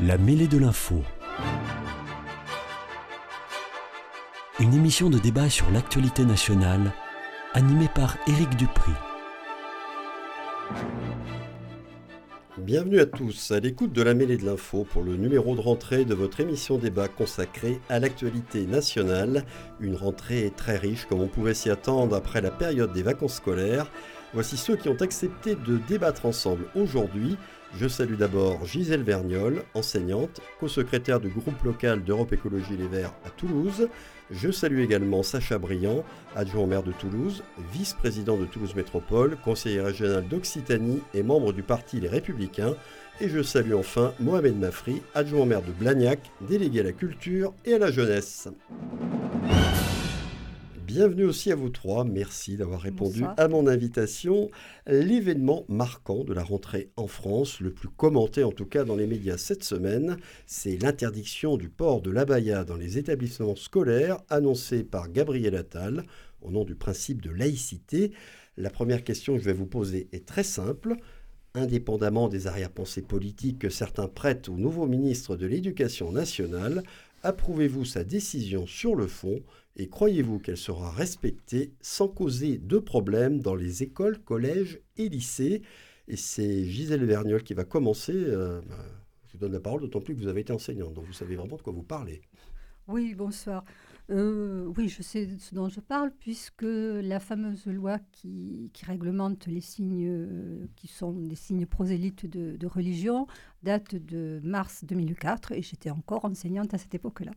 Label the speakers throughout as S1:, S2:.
S1: La mêlée de l'info. Une émission de débat sur l'actualité nationale, animée par Éric Dupri.
S2: Bienvenue à tous à l'écoute de la mêlée de l'info pour le numéro de rentrée de votre émission débat consacrée à l'actualité nationale. Une rentrée très riche comme on pouvait s'y attendre après la période des vacances scolaires. Voici ceux qui ont accepté de débattre ensemble aujourd'hui. Je salue d'abord Gisèle Vergnol, enseignante, co-secrétaire du groupe local d'Europe Écologie Les Verts à Toulouse. Je salue également Sacha Briand, adjoint au maire de Toulouse, vice-président de Toulouse Métropole, conseiller régional d'Occitanie et membre du parti Les Républicains. Et je salue enfin Mohamed Mafri, adjoint maire de Blagnac, délégué à la culture et à la jeunesse. Bienvenue aussi à vous trois. Merci d'avoir répondu
S3: Bonsoir.
S2: à mon invitation. L'événement marquant de la rentrée en France, le plus commenté en tout cas dans les médias cette semaine, c'est l'interdiction du port de l'abaya dans les établissements scolaires annoncée par Gabriel Attal au nom du principe de laïcité. La première question que je vais vous poser est très simple. Indépendamment des arrière-pensées politiques que certains prêtent au nouveau ministre de l'Éducation nationale, approuvez-vous sa décision sur le fond et croyez-vous qu'elle sera respectée sans causer de problèmes dans les écoles, collèges et lycées? Et c'est Gisèle Vergnol qui va commencer. Euh, bah, je vous donne la parole, d'autant plus que vous avez été enseignante, donc vous savez vraiment de quoi vous parlez.
S3: Oui, bonsoir. Euh, oui, je sais ce dont je parle, puisque la fameuse loi qui, réglemente les signes euh, qui sont des signes prosélytes de, religion date de mars 2004, et j'étais encore enseignante à cette époque-là.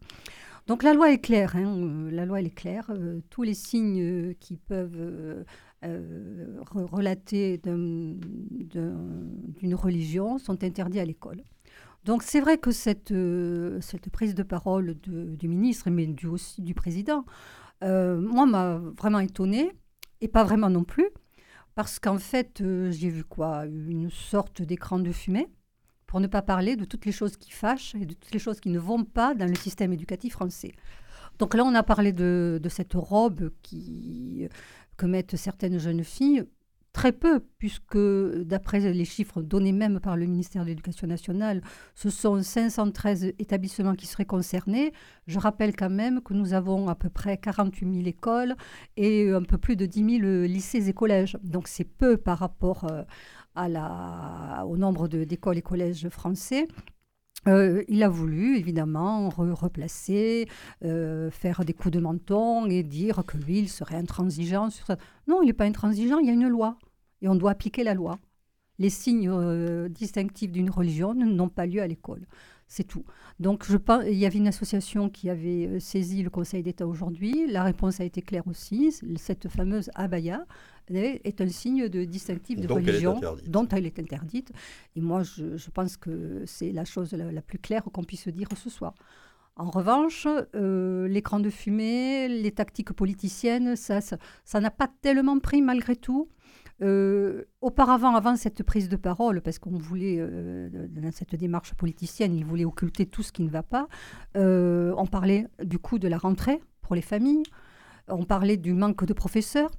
S3: Donc la loi est claire, hein, euh, la loi elle est claire. tous les signes qui peuvent re- relater d'un- d'un- d'une religion sont interdits à l'école. Donc c'est vrai que cette, euh, prise de parole du ministre, mais du, aussi du président, euh, moi m'a vraiment étonnée, et pas vraiment non plus, parce qu'en fait euh, j'ai vu quoi? Une sorte d'écran de fumée, pour ne pas parler de toutes les choses qui fâchent et de toutes les choses qui ne vont pas dans le système éducatif français. Donc là on a parlé de, de cette robe qui, que mettent certaines jeunes filles. Très peu, puisque d'après les chiffres donnés même par le ministère de l'Éducation nationale, ce sont 513 établissements qui seraient concernés. Je rappelle quand même que nous avons à peu près 48 000 écoles et un peu plus de 10 000 lycées et collèges. Donc c'est peu par rapport euh, au nombre d'écoles et collèges français. Euh, il a voulu évidemment re- replacer, euh, faire des coups de menton et dire que lui, il serait intransigeant sur ça. Non, il n'est pas intransigeant, il y a une loi et on doit appliquer la loi. Les signes euh, distinctifs d'une religion n'ont pas lieu à l'école. C'est tout. Donc, je pense, il y avait une association qui avait saisi le Conseil d'État aujourd'hui. La réponse a été claire aussi. Cette fameuse abaya est un signe de distinctif de
S2: Donc,
S3: religion dont elle est interdite. Et moi, je, je pense que c'est la chose la, la plus claire qu'on puisse dire ce soir. En revanche, euh, l'écran de fumée, les tactiques politiciennes, ça ça ça n'a pas tellement pris malgré tout. Euh, auparavant, avant cette prise de parole, parce qu'on voulait, euh, dans cette démarche politicienne, il voulait occulter tout ce qui ne va pas, on parlait du coût de la rentrée pour les familles, on parlait du manque de professeurs,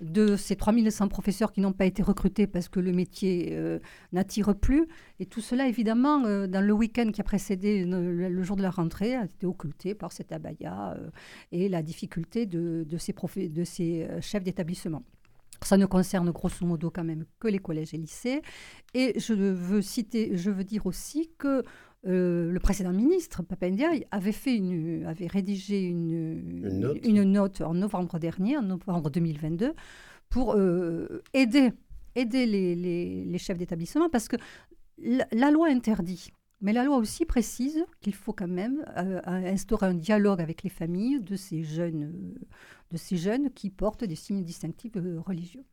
S3: de ces 3100 professeurs qui n'ont pas été recrutés parce que le métier euh, n'attire plus. Et tout cela, évidemment, euh, dans le week-end qui a précédé le, le jour de la rentrée, a été occulté par cet abaya euh, et la difficulté de, de ces, de ces euh, chefs d'établissement. Ça ne concerne grosso modo quand même que les collèges et lycées. Et je veux citer, je veux dire aussi que euh, le précédent ministre, Papendiaï, avait, fait une, avait rédigé une,
S2: Une note.
S3: une note en novembre dernier, en novembre 2022, pour euh, aider, aider les, les- les chefs d'établissement, parce que la, la loi interdit. Mais la loi aussi précise qu'il faut quand même euh, instaurer un dialogue avec les familles de ces jeunes, de ces jeunes qui portent des signes distinctifs religieux.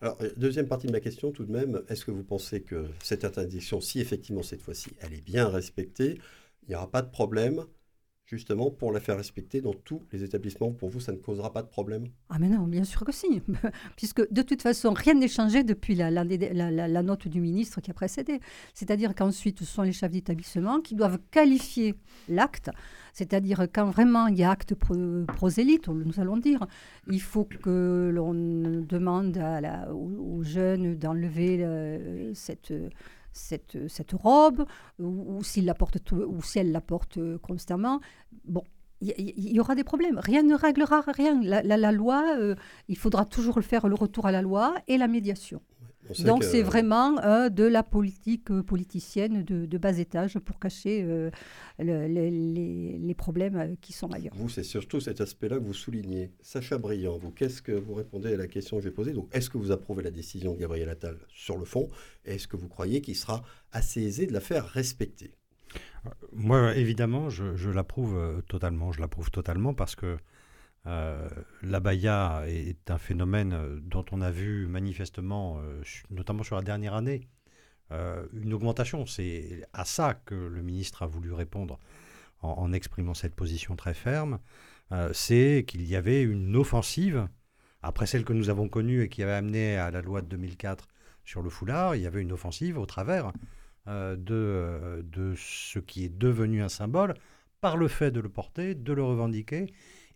S2: Alors, euh, deuxième partie de ma question, tout de même, est-ce que vous pensez que cette interdiction, si effectivement cette fois-ci elle est bien respectée, il n'y aura pas de problème, justement, pour la faire respecter dans tous les établissements. Pour vous, ça ne causera pas de problème?
S3: Ah mais non, bien sûr que si, puisque de toute façon, rien n'est changé depuis la, note du ministre qui a précédé. C'est-à-dire qu'ensuite, ce sont les chefs d'établissement qui doivent qualifier l'acte, c'est-à-dire quand vraiment il y a acte pro- prosélyte, nous allons dire, il faut que l'on demande aux jeunes d'enlever euh, cette cette, cette robe, ou, la porte, ou si elle la porte constamment. Bon, il y, aura des problèmes. Rien ne réglera rien. La, loi, il faudra toujours le faire, le retour à la loi et la médiation. Donc c'est vraiment euh, de la politique euh, politicienne de, bas étage pour cacher euh, les, problèmes qui sont ailleurs.
S2: Vous, c'est surtout cet aspect-là que vous soulignez. Sacha Briand, vous, qu'est-ce que vous répondez à la question que j'ai posée? Donc, est-ce que vous approuvez la décision de Gabriel Attal sur le fond? Est-ce que vous croyez qu'il sera assez aisé de la faire respecter?
S4: Moi, évidemment, je, je l'approuve totalement. Je l'approuve totalement parce que euh, L'abaya est un phénomène euh, dont on a vu manifestement, euh, notamment sur la dernière année, une augmentation. C'est à ça que le ministre a voulu répondre en, exprimant cette position très ferme. C'est qu'il y avait une offensive, après celle que nous avons connue et qui avait amené à la loi de 2004 sur le foulard, il y avait une offensive au travers de, de ce qui est devenu un symbole par le fait de le porter, de le revendiquer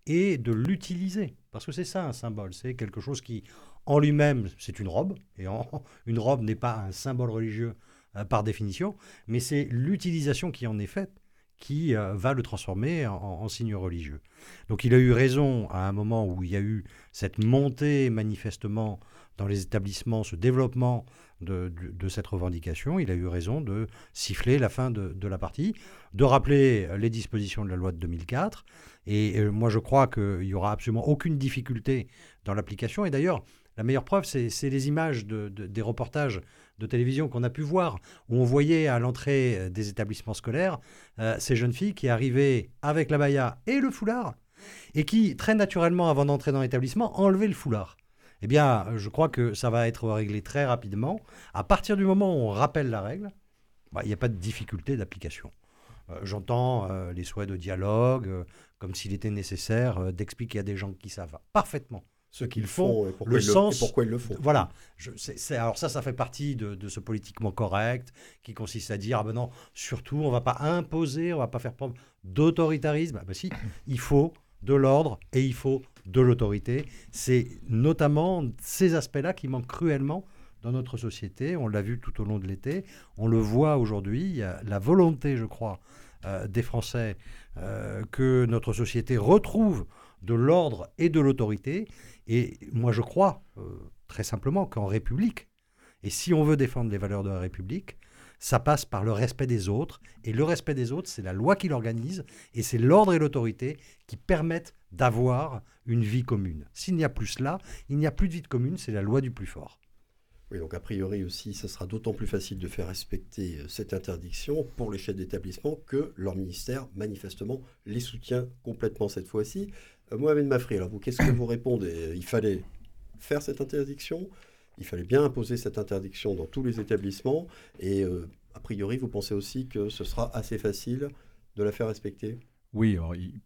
S4: et de l'utiliser. Parce que c'est ça un symbole, c'est quelque chose qui, en lui-même, c'est une robe, et une robe n'est pas un symbole religieux euh, par définition, mais c'est l'utilisation qui en est faite qui euh, va le transformer en, signe religieux. Donc il a eu raison à un moment où il y a eu cette montée manifestement dans les établissements, ce développement de, cette revendication, il a eu raison de siffler la fin de, la partie, de rappeler les dispositions de la loi de 2004. Et moi, je crois qu'il n'y aura absolument aucune difficulté dans l'application. Et d'ailleurs, la meilleure preuve, c'est les images des reportages de télévision qu'on a pu voir, où on voyait à l'entrée euh, des établissements scolaires euh, ces jeunes filles qui arrivaient avec la baya et le foulard, et qui, très naturellement, avant d'entrer dans l'établissement, enlevaient le foulard. Eh bien, je crois que ça va être réglé très rapidement. À partir du moment où on rappelle la règle, bah, il n'y a pas de difficulté d'application. Euh, j'entends euh, les souhaits de dialogue, euh, comme s'il était nécessaire d'expliquer à des gens qui savent parfaitement ce qu'ils font, le sens.
S2: pourquoi ils le font.
S4: Voilà. Je, alors ça, ça fait partie de, ce politiquement correct qui consiste à dire, ah ben non, surtout, on ne va pas imposer, on ne va pas faire preuve d'autoritarisme. Ah ben si, il faut de l'ordre et il faut de l'autorité. C'est notamment ces aspects-là qui manquent cruellement dans notre société. On l'a vu tout au long de l'été. On le voit aujourd'hui. La volonté, je crois, euh, des Français euh, que notre société retrouve de l'ordre et de l'autorité. Et moi, je crois euh, très simplement qu'en République, et si on veut défendre les valeurs de la République, ça passe par le respect des autres. Et le respect des autres, c'est la loi qui l'organise, et c'est l'ordre et l'autorité qui permettent d'avoir une vie commune. S'il n'y a plus cela, il n'y a plus de vie de commune, c'est la loi du plus fort.
S2: Oui, donc a priori aussi, ce sera d'autant plus facile de faire respecter euh, cette interdiction pour les chefs d'établissement que leur ministère, manifestement, les soutient complètement cette fois-ci. Euh, Mohamed Mafri, alors vous, qu'est-ce que vous répondez? Il fallait faire cette interdiction? Il fallait bien imposer cette interdiction dans tous les établissements? Et euh, a priori, vous pensez aussi que ce sera assez facile de la faire respecter?
S5: Oui, il,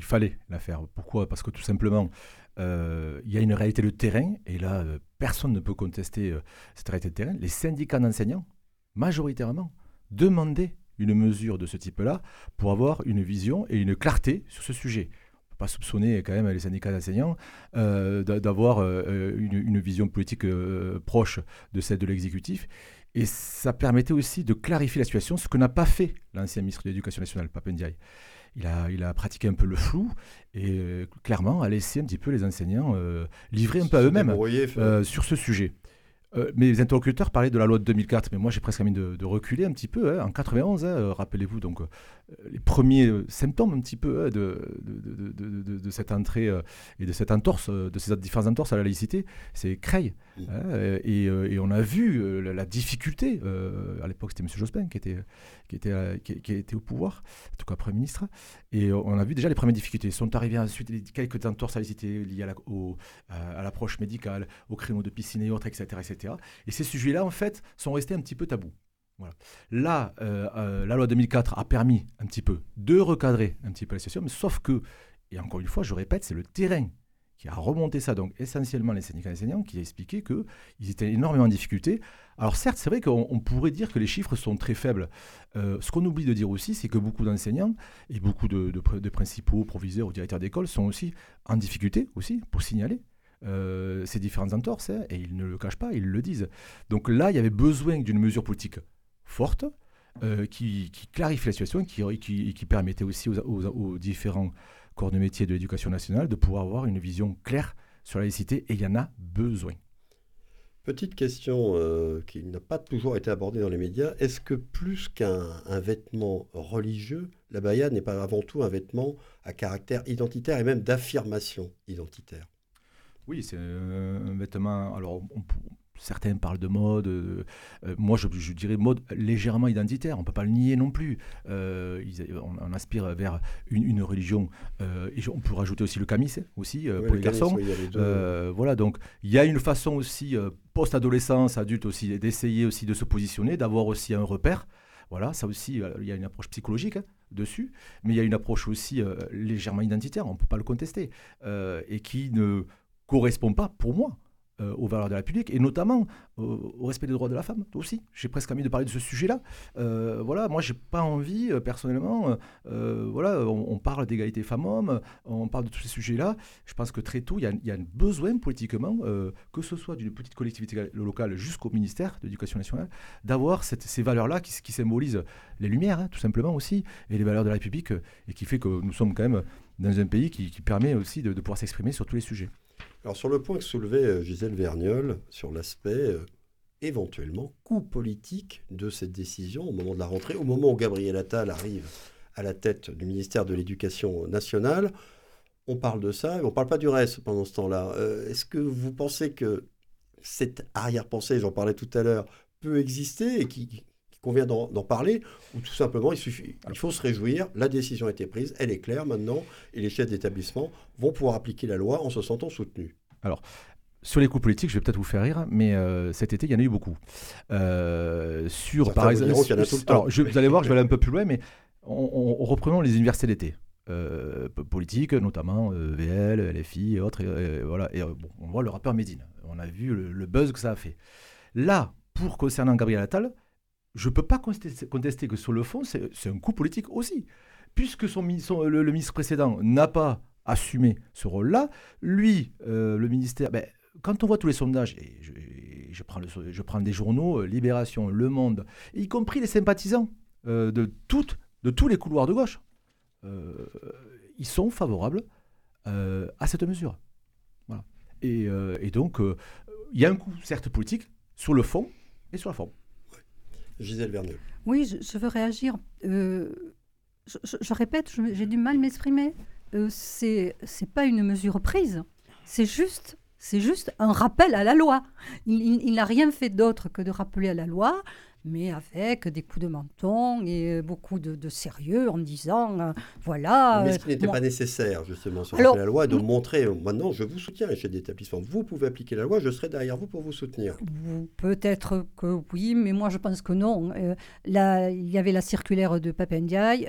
S5: fallait la faire. Pourquoi? Parce que tout simplement, euh, il y a une réalité de terrain, et là, euh, personne ne peut contester cette réalité de terrain. Les syndicats d'enseignants, majoritairement, demandaient une mesure de ce type-là pour avoir une vision et une clarté sur ce sujet pas soupçonner quand même les syndicats d'enseignants euh, d'avoir euh, une, vision politique euh, proche de celle de l'exécutif. Et ça permettait aussi de clarifier la situation, ce que n'a pas fait l'ancien ministre de l'Éducation nationale, Papendiaï. Il a, il a pratiqué un peu le flou et clairement a laissé un petit peu les enseignants livrer un peu à eux-mêmes sur ce sujet. Euh, mes interlocuteurs parlaient de la loi de 2004, mais moi j'ai presque envie de, reculer un petit peu. Hein. En 91, hein, euh, rappelez-vous donc euh, les premiers symptômes un petit peu hein, de, de, cette entrée et de cette entorse, de ces différentes entorses à la laïcité, c'est Creil. et, on a vu la, difficulté. à l'époque, c'était M. Jospin qui était, qui, était, qui, était au pouvoir, en tout cas Premier ministre. Et on a vu déjà les premières difficultés. Sont arrivées ensuite quelques entorses à la laïcité liées à l'approche médicale, aux créneaux de piscine et autres, etc. etc. Et ces sujets-là, en fait, sont restés un petit peu tabous. Là, euh, euh, la loi 2004 a permis un petit peu de recadrer un petit peu la situation, mais sauf que, et encore une fois, je répète, c'est le terrain qui a remonté ça, donc essentiellement les syndicats enseignants, qui a expliqué qu'ils étaient énormément en difficulté. Alors certes, c'est vrai qu'on pourrait dire que les chiffres sont très faibles. Euh, ce qu'on oublie de dire aussi, c'est que beaucoup d'enseignants et beaucoup de, de, principaux, proviseurs ou directeurs d'école sont aussi en difficulté aussi pour signaler ces différentes entorses, hein, et ils ne le cachent pas, ils le disent. Donc là, il y avait besoin d'une mesure politique forte, qui, clarifie la situation, qui, qui, qui permettait aussi aux, aux, différents corps de métier de l'éducation nationale de pouvoir avoir une vision claire sur la laïcité, et il y en a besoin.
S2: Petite question euh, qui n'a pas toujours été abordée dans les médias. Est-ce que plus qu'un vêtement religieux, la baya n'est pas avant tout un vêtement à caractère identitaire et même d'affirmation identitaire?
S5: Oui, c'est un vêtement. Alors, on, certains parlent de mode. Euh, euh, moi, je, dirais mode légèrement identitaire. On ne peut pas le nier non plus. Euh, on, aspire vers une, religion. et on peut rajouter aussi le camis aussi pour les garçons. voilà, donc il y a une façon aussi post-adolescence, adulte aussi, d'essayer aussi de se positionner, d'avoir aussi un repère. Voilà, ça aussi, il y a une approche psychologique hein, dessus, mais il y a une approche aussi légèrement identitaire, on ne peut pas le contester, et qui ne correspond pas, pour moi, euh, aux valeurs de la République et notamment euh, au respect des droits de la femme aussi. J'ai presque envie de parler de ce sujet-là. Euh, voilà, moi j'ai pas envie personnellement. voilà, on, parle d'égalité femmes-hommes, on parle de tous ces sujets-là. Je pense que très tôt il y, a, un besoin politiquement, que ce soit d'une petite collectivité locale jusqu'au ministère de l'Éducation nationale, d'avoir ces valeurs-là qui, symbolisent les lumières, hein, tout simplement aussi, et les valeurs de la République, et qui fait que nous sommes quand même dans un pays qui, permet aussi de pouvoir s'exprimer sur tous les sujets.
S2: Alors sur le point que soulevait euh, Gisèle Vergnol, sur l'aspect euh, éventuellement coup politique de cette décision au moment de la rentrée, au moment où Gabriel Attal arrive à la tête du ministère de l'Éducation nationale, on parle de ça, et on ne parle pas du reste pendant ce temps-là. Euh, est-ce que vous pensez que cette arrière-pensée, j'en parlais tout à l'heure, peut exister et qui, convient d'en parler, ou tout simplement il suffit, il faut se réjouir, la décision a été prise, elle est claire maintenant, et les chefs d'établissement vont pouvoir appliquer la loi en se sentant soutenus.
S5: Alors, sur les coups politiques, je vais peut-être vous faire rire, mais euh, cet été, il y en a eu beaucoup. Euh, sur, par exemple, vous allez voir, je vais aller un peu plus loin, mais on, reprenons les universités d'été. Euh, politiques, notamment VL, LFI et autres. Et, voilà. Et bon, on voit le rappeur Médine. On a vu le, le, buzz que ça a fait. Là, pour concernant Gabriel Attal, je ne peux pas contester, que sur le fond, c'est un coup politique aussi. Puisque le, ministre précédent n'a pas assumé ce rôle-là, lui, euh, le ministère, ben, quand on voit tous les sondages, et je, prends, je prends, des journaux, euh, Libération, Le Monde, y compris les sympathisants euh, de, tous les couloirs de gauche, ils sont favorables à cette mesure. Et, et donc, il y a un coup, certes, politique, sur le fond et sur la forme.
S2: Gisèle.
S3: Oui, je, veux réagir. Euh, je, répète, j'ai du mal à m'exprimer. Euh, c'est c'est pas une mesure prise. C'est juste c'est juste un rappel à la loi. il n'a rien fait d'autre que de rappeler à la loi mais avec des coups de menton et beaucoup de, sérieux en disant euh, voilà.
S2: Mais ce qui n'était pas nécessaire, justement, sur la loi, de montrer euh, maintenant, je vous soutiens, les chefs d'établissement. Vous pouvez appliquer la loi, je serai derrière vous pour vous soutenir.
S3: Peut-être que oui, mais moi je pense que non. Euh, là, il y avait la circulaire de Papendiaï,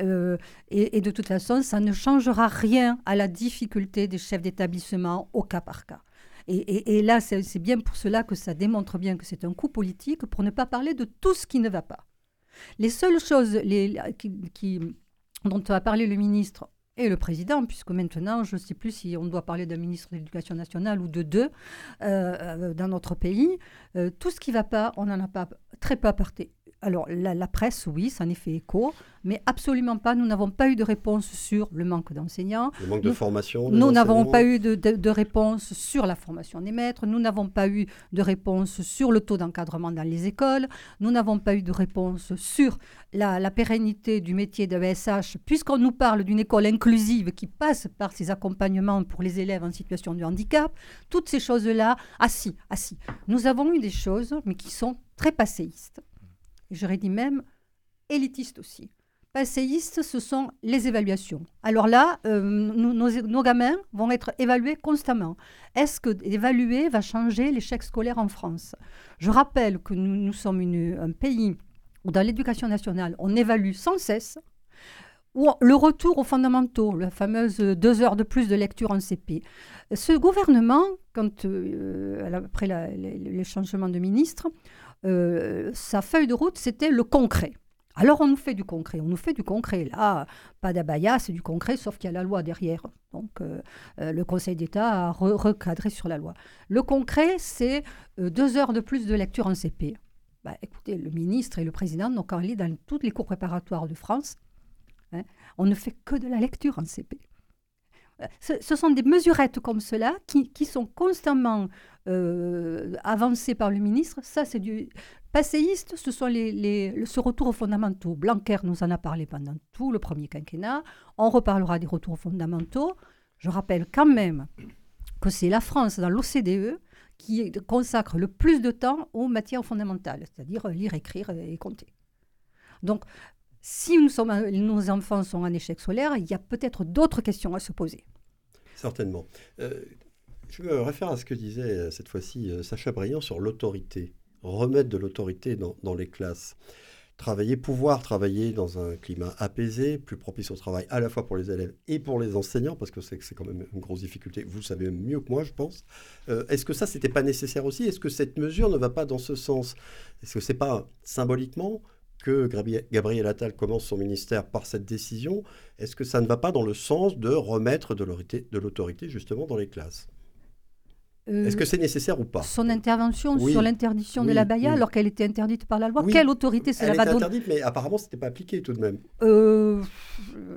S3: et, et de toute façon, ça ne changera rien à la difficulté des chefs d'établissement au cas par cas. Et, là, c'est bien pour cela que ça démontre bien que c'est un coup politique, pour ne pas parler de tout ce qui ne va pas. Les seules choses dont va parler le ministre et le président, puisque maintenant, je ne sais plus si on doit parler d'un ministre de l'Éducation nationale ou de deux euh, euh, dans notre pays, euh, tout ce qui ne va pas, on n'en a pas très peu apporté alors la, presse, oui, ça en est fait écho, mais absolument pas. Nous n'avons pas eu de réponse sur le manque d'enseignants.
S2: Le manque de formation.
S3: Nous n'avons pas eu de, réponse sur la formation des maîtres. Nous n'avons pas eu de réponse sur le taux d'encadrement dans les écoles. Nous n'avons pas eu de réponse sur la, pérennité du métier de VSH, puisqu'on nous parle d'une école inclusive qui passe par ces accompagnements pour les élèves en situation de handicap. Toutes ces choses-là, ah si, ah si. Nous avons eu des choses, mais qui sont très passéistes j'aurais dit même élitiste aussi. Passéiste, ce sont les évaluations. Alors là, euh, nos, gamins vont être évalués constamment. Est-ce que évaluer va changer l'échec scolaire en France? Je rappelle que nous, sommes un pays où dans l'éducation nationale, on évalue sans cesse ou le retour aux fondamentaux, la fameuse deux heures de plus de lecture en CP. Ce gouvernement, euh, après les changements de ministre, euh, sa feuille de route, c'était le concret. Alors on nous fait du concret, on nous fait du concret. Là, pas d'abaya, c'est du concret, sauf qu'il y a la loi derrière. Donc euh, euh, le Conseil d'État a recadré sur la loi. Le concret, c'est deux heures de plus de lecture en CP. Bah, écoutez, le ministre et le président n'ont qu'à lire dans toutes les cours préparatoires de France. Hein, on ne fait que de la lecture en CP. Ce, sont des mesurettes comme cela qui sont constamment avancées par le ministre. Ça, c'est du Passéistes, ce sont les, ce retour aux fondamentaux. Blanquer nous en a parlé pendant tout le premier quinquennat. On reparlera des retours fondamentaux. Je rappelle quand même que c'est la France dans l'OCDE qui consacre le plus de temps aux matières fondamentales, c'est-à-dire lire, écrire et compter. Donc, si nous sommes, nos enfants sont en échec scolaire, il y a peut-être d'autres questions à se poser.
S2: Certainement. Euh, je me réfère à ce que disait euh, cette fois-ci euh, Sacha Briand sur l'autorité remettre de l'autorité dans, les classes. Travailler, pouvoir travailler dans un climat apaisé, plus propice au travail à la fois pour les élèves et pour les enseignants, parce que c'est quand même une grosse difficulté. Vous le savez mieux que moi, je pense. Euh, est-ce que ça, c'était pas nécessaire aussi? Est-ce que cette mesure ne va pas dans ce sens? Est-ce que c'est pas symboliquement que Gabriel Attal commence son ministère par cette décision? Est-ce que ça ne va pas dans le sens de remettre de l'autorité justement dans les classes? Est-ce euh, que c'est nécessaire ou pas
S3: Son intervention sur l'interdiction de la baya alors qu'elle était interdite par la loi, quelle autorité
S2: cela va donner Elle interdite, mais apparemment, ce n'était pas appliqué tout de même. Euh,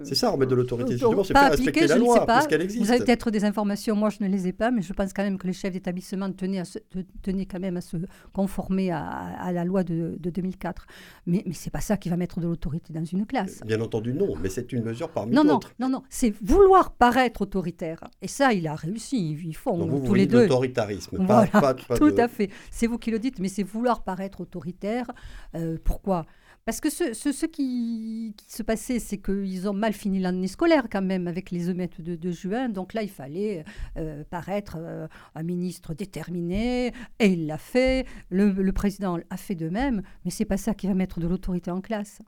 S2: c'est ça, remettre de l'autorité, justement, c'est faire respecter la loi, puisqu'elle existe.
S3: Vous avez peut-être des informations, moi je ne les ai pas, mais je pense quand même que les chefs d'établissement tenaient, tenaient quand même à se conformer à, la loi de, 2004. Mais, mais ce n'est pas ça qui va mettre de l'autorité dans une classe.
S2: Bien entendu, non, mais c'est une mesure parmi
S3: d'autres. Non, non, non, c'est vouloir paraître autoritaire. Et ça, il a réussi, ils font tous les deux tout à fait. C'est vous qui le dites, mais c'est vouloir paraître autoritaire. Euh, pourquoi? Parce que ce, ce, qui, se passait, c'est qu'ils ont mal fini l'année scolaire quand même avec les émeutes de, juin. Donc là, il fallait euh, paraître euh, un ministre déterminé, et il l'a fait. Le, président a fait de même, mais c'est pas ça qui va mettre de l'autorité en classe.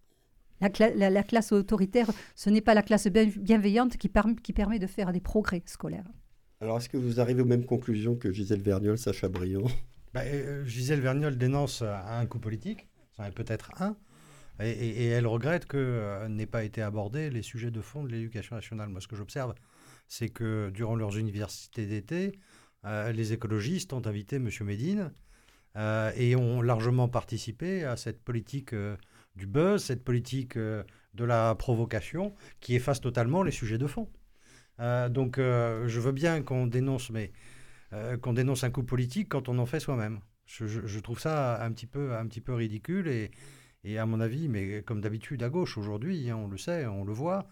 S3: La, la, classe autoritaire, ce n'est pas la classe bienveillante qui, qui permet de faire des progrès scolaires.
S2: Alors, est-ce que vous arrivez aux mêmes conclusions que Gisèle Vergnol, Sacha Briand?
S4: Bah, euh, Gisèle Vergnol dénonce un coup politique, ça est peut-être un, et, elle regrette que euh, n'aient pas été abordés les sujets de fond de l'éducation nationale. Moi, ce que j'observe, c'est que durant leurs universités d'été, euh, les écologistes ont invité M. Médine et ont largement participé à cette politique du buzz, cette politique de la provocation qui efface totalement les sujets de fond. Euh, donc, euh, je veux bien qu'on dénonce, mais euh, qu'on dénonce un coup politique quand on en fait soi-même. Je, trouve ça un petit peu, un petit peu ridicule et, et à mon avis, mais comme d'habitude à gauche aujourd'hui, hein, on le sait, on le voit,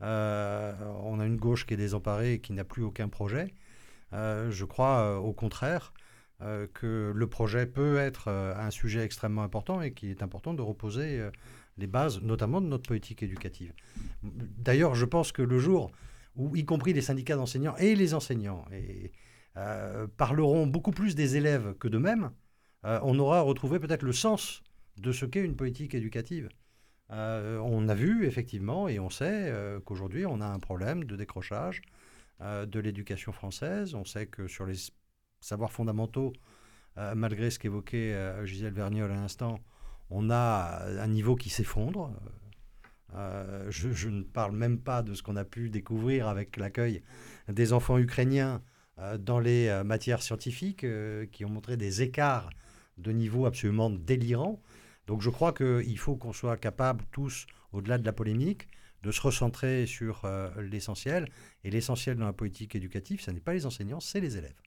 S4: on a une gauche qui est désemparée et qui n'a plus aucun projet. je crois au contraire que le projet peut être un sujet extrêmement important et qu'il est important de reposer les bases, notamment de notre politique éducative. D'ailleurs, je pense que le jour où y compris les syndicats d'enseignants et les enseignants, et, euh, parleront beaucoup plus des élèves que d'eux-mêmes, euh, on aura retrouvé peut-être le sens de ce qu'est une politique éducative. Euh, on a vu effectivement et on sait qu'aujourd'hui on a un problème de décrochage de l'éducation française. On sait que sur les savoirs fondamentaux, malgré ce qu'évoquait Gisèle Verniol à l'instant, on a un niveau qui s'effondre. Euh, je, ne parle même pas de ce qu'on a pu découvrir avec l'accueil des enfants ukrainiens euh, dans les euh, matières scientifiques qui ont montré des écarts de niveau absolument délirants. Donc je crois qu'il faut qu'on soit capable tous, au-delà de la polémique, de se recentrer sur l'essentiel. Et l'essentiel dans la politique éducative, ce n'est pas les enseignants, c'est les élèves.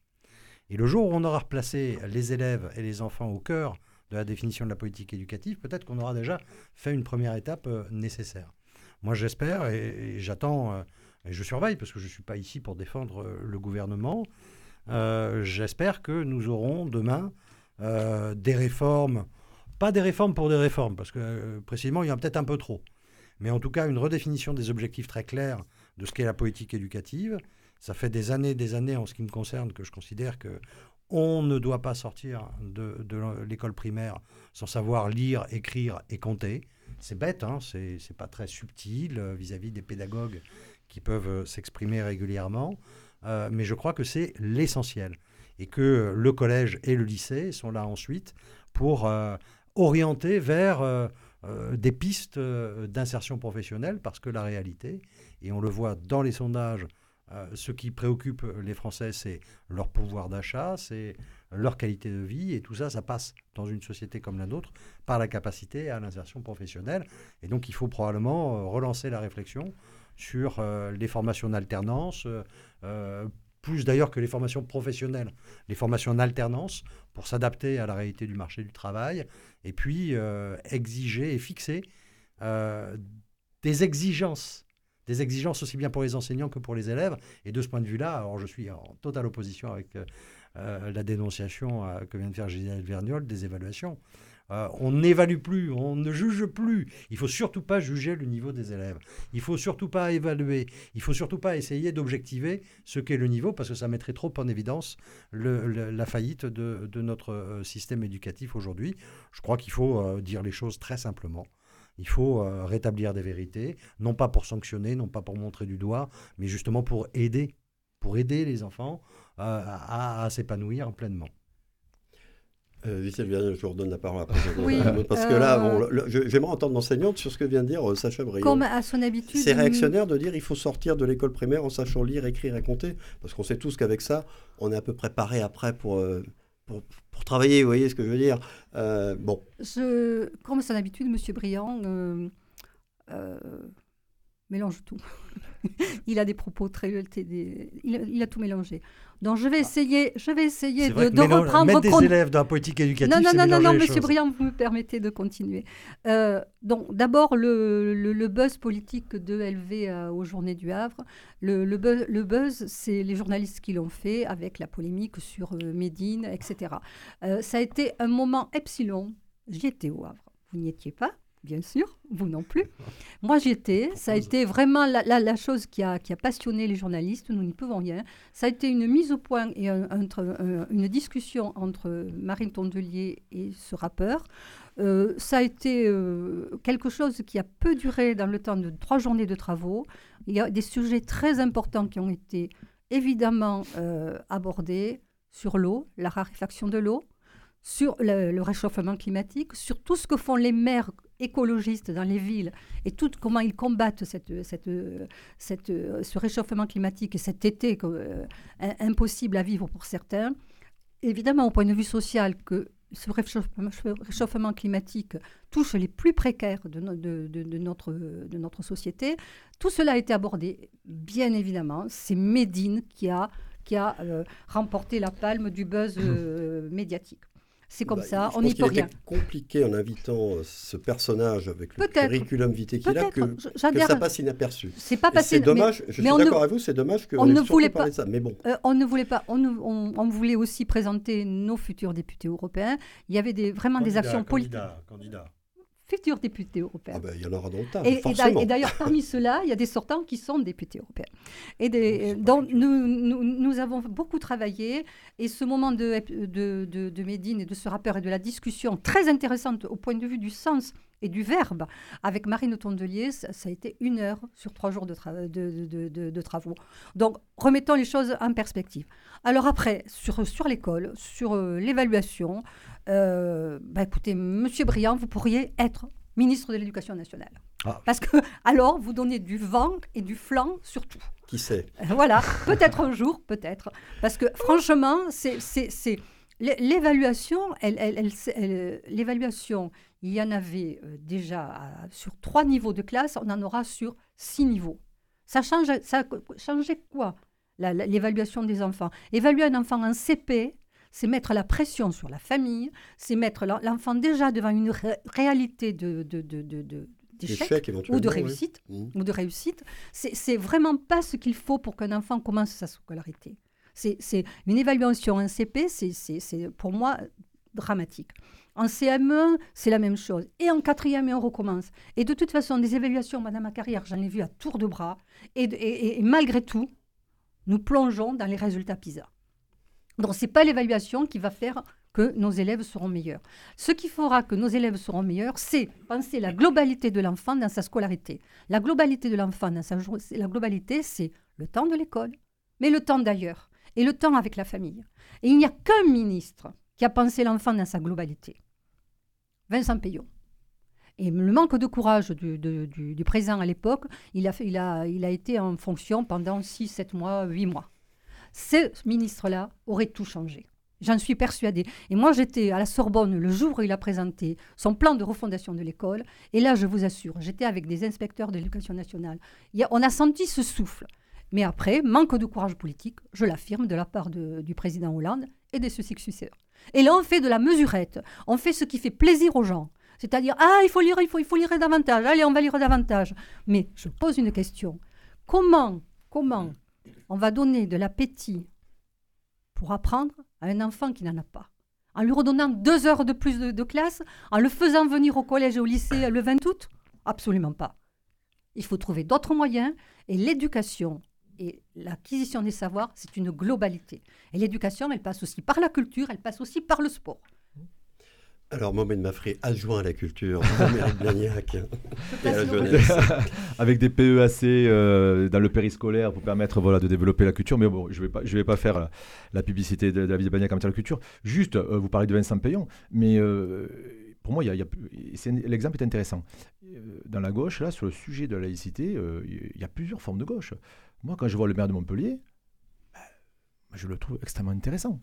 S4: Et le jour où on aura replacé les élèves et les enfants au cœur de la définition de la politique éducative, peut-être qu'on aura déjà fait une première étape euh, nécessaire. Moi, j'espère et, j'attends, euh, et je surveille parce que je ne suis pas ici pour défendre euh, le gouvernement. j'espère que nous aurons demain des réformes, pas des réformes pour des réformes, parce que précisément, il y en a peut-être un peu trop, mais en tout cas une redéfinition des objectifs très clairs de ce qu'est la politique éducative. Ça fait des années, des années en ce qui me concerne que je considère que on ne doit pas sortir de, l'école primaire sans savoir lire, écrire et compter. C'est bête, hein c'est pas très subtil euh, vis-à-vis des pédagogues qui peuvent euh, s'exprimer régulièrement, euh, mais je crois que c'est l'essentiel et que le collège et le lycée sont là ensuite pour orienter vers des pistes d'insertion professionnelle parce que la réalité, et on le voit dans les sondages, ce qui préoccupe les Français, c'est leur pouvoir d'achat, c'est leur qualité de vie, et tout ça, ça passe dans une société comme la nôtre par la capacité à l'insertion professionnelle. Et donc il faut probablement relancer la réflexion sur les formations d'alternance, plus d'ailleurs que les formations professionnelles, les formations en alternance pour s'adapter à la réalité du marché du travail, et puis euh, exiger et fixer euh, des exigences, des exigences aussi bien pour les enseignants que pour les élèves. Et de ce point de vue-là, alors je suis en totale opposition avec euh, la dénonciation que vient de faire Gisèle Vergnol des évaluations. Euh, on n'évalue plus, on ne juge plus. Il faut surtout pas juger le niveau des élèves. Il faut surtout pas évaluer. Il faut surtout pas essayer d'objectiver ce qu'est le niveau parce que ça mettrait trop en évidence la faillite de, notre euh, système éducatif aujourd'hui. Je crois qu'il faut euh, dire les choses très simplement. Il faut rétablir des vérités, non pas pour sanctionner, non pas pour montrer du doigt, mais justement pour aider, pour aider les enfants à s'épanouir pleinement.
S2: Euh, je vous redonne la parole après. Oui, parce que là, euh, j'aimerais entendre l'enseignante sur ce que vient de dire euh, Sacha Briand.
S3: Comme à son habitude.
S2: C'est réactionnaire de dire il faut sortir de l'école primaire en sachant lire, écrire et compter, parce qu'on sait tous qu'avec ça, on est un peu préparé après pour, euh, pour, travailler, vous voyez ce que je veux dire bon.
S3: Je, comme son habitude, M. Briand mélange tout. il a des propos très... Des, il a tout mélangé. Donc je vais essayer, je vais essayer de, reprendre.
S4: Mettre des élèves dans la politique éducative.
S3: Non, non, non, non, Monsieur Briand, vous me permettez de continuer. Euh, donc d'abord le, le, buzz politique de LV euh, aux Journées du Havre. Le, le buzz, buzz c'est les journalistes qui l'ont fait avec la polémique sur euh, Médine, etc. ça a été un moment epsilon. J'y étais au Havre. Vous n'y étiez pas bien sûr, vous non plus. Moi, j'y étais. Ça a été vraiment la, chose qui a, qui a, passionné les journalistes. Nous n'y pouvons rien. Ça a été une mise au point et une discussion entre Marine Tondelier et ce rappeur. Euh, ça a été euh, quelque chose qui a peu duré dans le temps de trois journées de travaux. Il y a des sujets très importants qui ont été évidemment euh, abordés sur l'eau, la raréfaction de l'eau, sur le, réchauffement climatique, sur tout ce que font les maires écologistes dans les villes et tout comment ils combattent cette, cette, cette, ce réchauffement climatique et cet été euh, impossible à vivre pour certains. Évidemment, au point de vue social, que ce réchauffement, climatique touche les plus précaires de, de, de, notre, de notre société. Tout cela a été abordé, bien évidemment. C'est Médine qui a, qui a euh, remporté la palme du buzz euh, médiatique. C'est comme bah, ça, on n'y peut rien.
S2: C'est compliqué en invitant euh, ce personnage avec le curriculum vitae qu'il a que, que, ça passe inaperçu.
S3: C'est pas passé.
S2: C'est dommage. je suis d'accord avec vous. C'est dommage qu'on ne voulait pas de ça. Mais bon.
S3: Euh, on ne voulait pas. On, on, voulait aussi présenter nos futurs députés européens. Il y a des, vraiment des actions politiques. Candidat futurs députés européens.
S2: Ah ben, il y en aura dans le temps,
S3: et, et d'ailleurs, parmi ceux-là, il y a des sortants qui sont députés européens. Et des, donc, nous, nous, nous, avons beaucoup travaillé, et ce moment de, de, de, de, Médine et de ce rappeur et de la discussion très intéressante au point de vue du sens et du verbe avec Marine Tondelier, ça, ça a été une heure sur trois jours de, de, travaux. Donc, remettons les choses en perspective. Alors après, sur, sur l'école, sur euh, l'évaluation, euh, bah écoutez, Monsieur Briand, vous pourriez être ministre de l'Éducation nationale. Ah. Parce que alors, vous donnez du vent et du flanc surtout.
S2: Qui sait?
S3: Voilà, peut-être un jour, peut-être. Parce que franchement, c'est l'évaluation, elle, elle, l'évaluation, il y en avait euh, déjà sur trois niveaux de classe, on en aura sur six niveaux. Ça change, ça changeait quoi l'évaluation des enfants? Évaluer un enfant en CP, c'est mettre la pression sur la famille, c'est mettre l'enfant déjà devant une réalité de, de, de, d'échec ou de réussite mmh. ou de réussite c'est vraiment pas ce qu'il faut pour qu'un enfant commence sa scolarité c'est une évaluation en CP c'est pour moi dramatique. En CM1 c'est la même chose. Et en quatrième on recommence. Et de toute façon des évaluations madame ma carrière j'en ai vu à tour de bras. Et, malgré tout nous plongeons dans les résultats PISA. Donc, ce n'est pas l'évaluation qui va faire que nos élèves seront meilleurs. Ce qui fera que nos élèves seront meilleurs, c'est penser la globalité de l'enfant dans sa scolarité. La globalité de l'enfant dans la globalité, c'est le temps de l'école, mais le temps d'ailleurs, et le temps avec la famille. Et il n'y a qu'un ministre qui a pensé l'enfant dans sa globalité. Vincent Payon. Et le manque de courage du, du, président à l'époque, il a, il, a, il a été en fonction pendant 6, 7 mois, 8 mois. Ce ministre-là aurait tout changé. J'en suis persuadée. Et moi, j'étais à la Sorbonne le jour où il a présenté son plan de refondation de l'école. Et là, je vous assure, j'étais avec des inspecteurs de l'éducation nationale. on a senti ce souffle. Mais après, manque de courage politique, je l'affirme, de la part du président Hollande et de ses successeurs. Et là, on fait de la mesurette. On fait ce qui fait plaisir aux gens. C'est-à-dire, ah, il faut lire, il faut, lire davantage. Allez, on va lire davantage. Mais je pose une question. Comment, comment on va donner de l'appétit pour apprendre à un enfant qui n'en a pas? En lui redonnant deux heures de plus de, de classe? En le faisant venir au collège et au lycée le 20 août? Absolument pas. Il faut trouver d'autres moyens et l'éducation et l'acquisition des savoirs, c'est une globalité. Et l'éducation, elle passe aussi par la culture, elle passe aussi par le sport.
S2: Alors, Mohamed Mafré, adjoint à la culture, Blagnac
S5: et à la jeunesse. Avec des PEAC euh, dans le périscolaire pour permettre voilà, de développer la culture. Mais bon, je ne vais, pas, je vais pas faire la, publicité de, la vie de Blagnac en matière de culture. Juste, euh, vous parlez de Vincent Payon, mais euh, pour moi, l'exemple est intéressant. Dans la gauche, là, sur le sujet de la laïcité, il y a plusieurs formes de gauche. Moi, quand je vois le maire de Montpellier, ben, je le trouve extrêmement intéressant.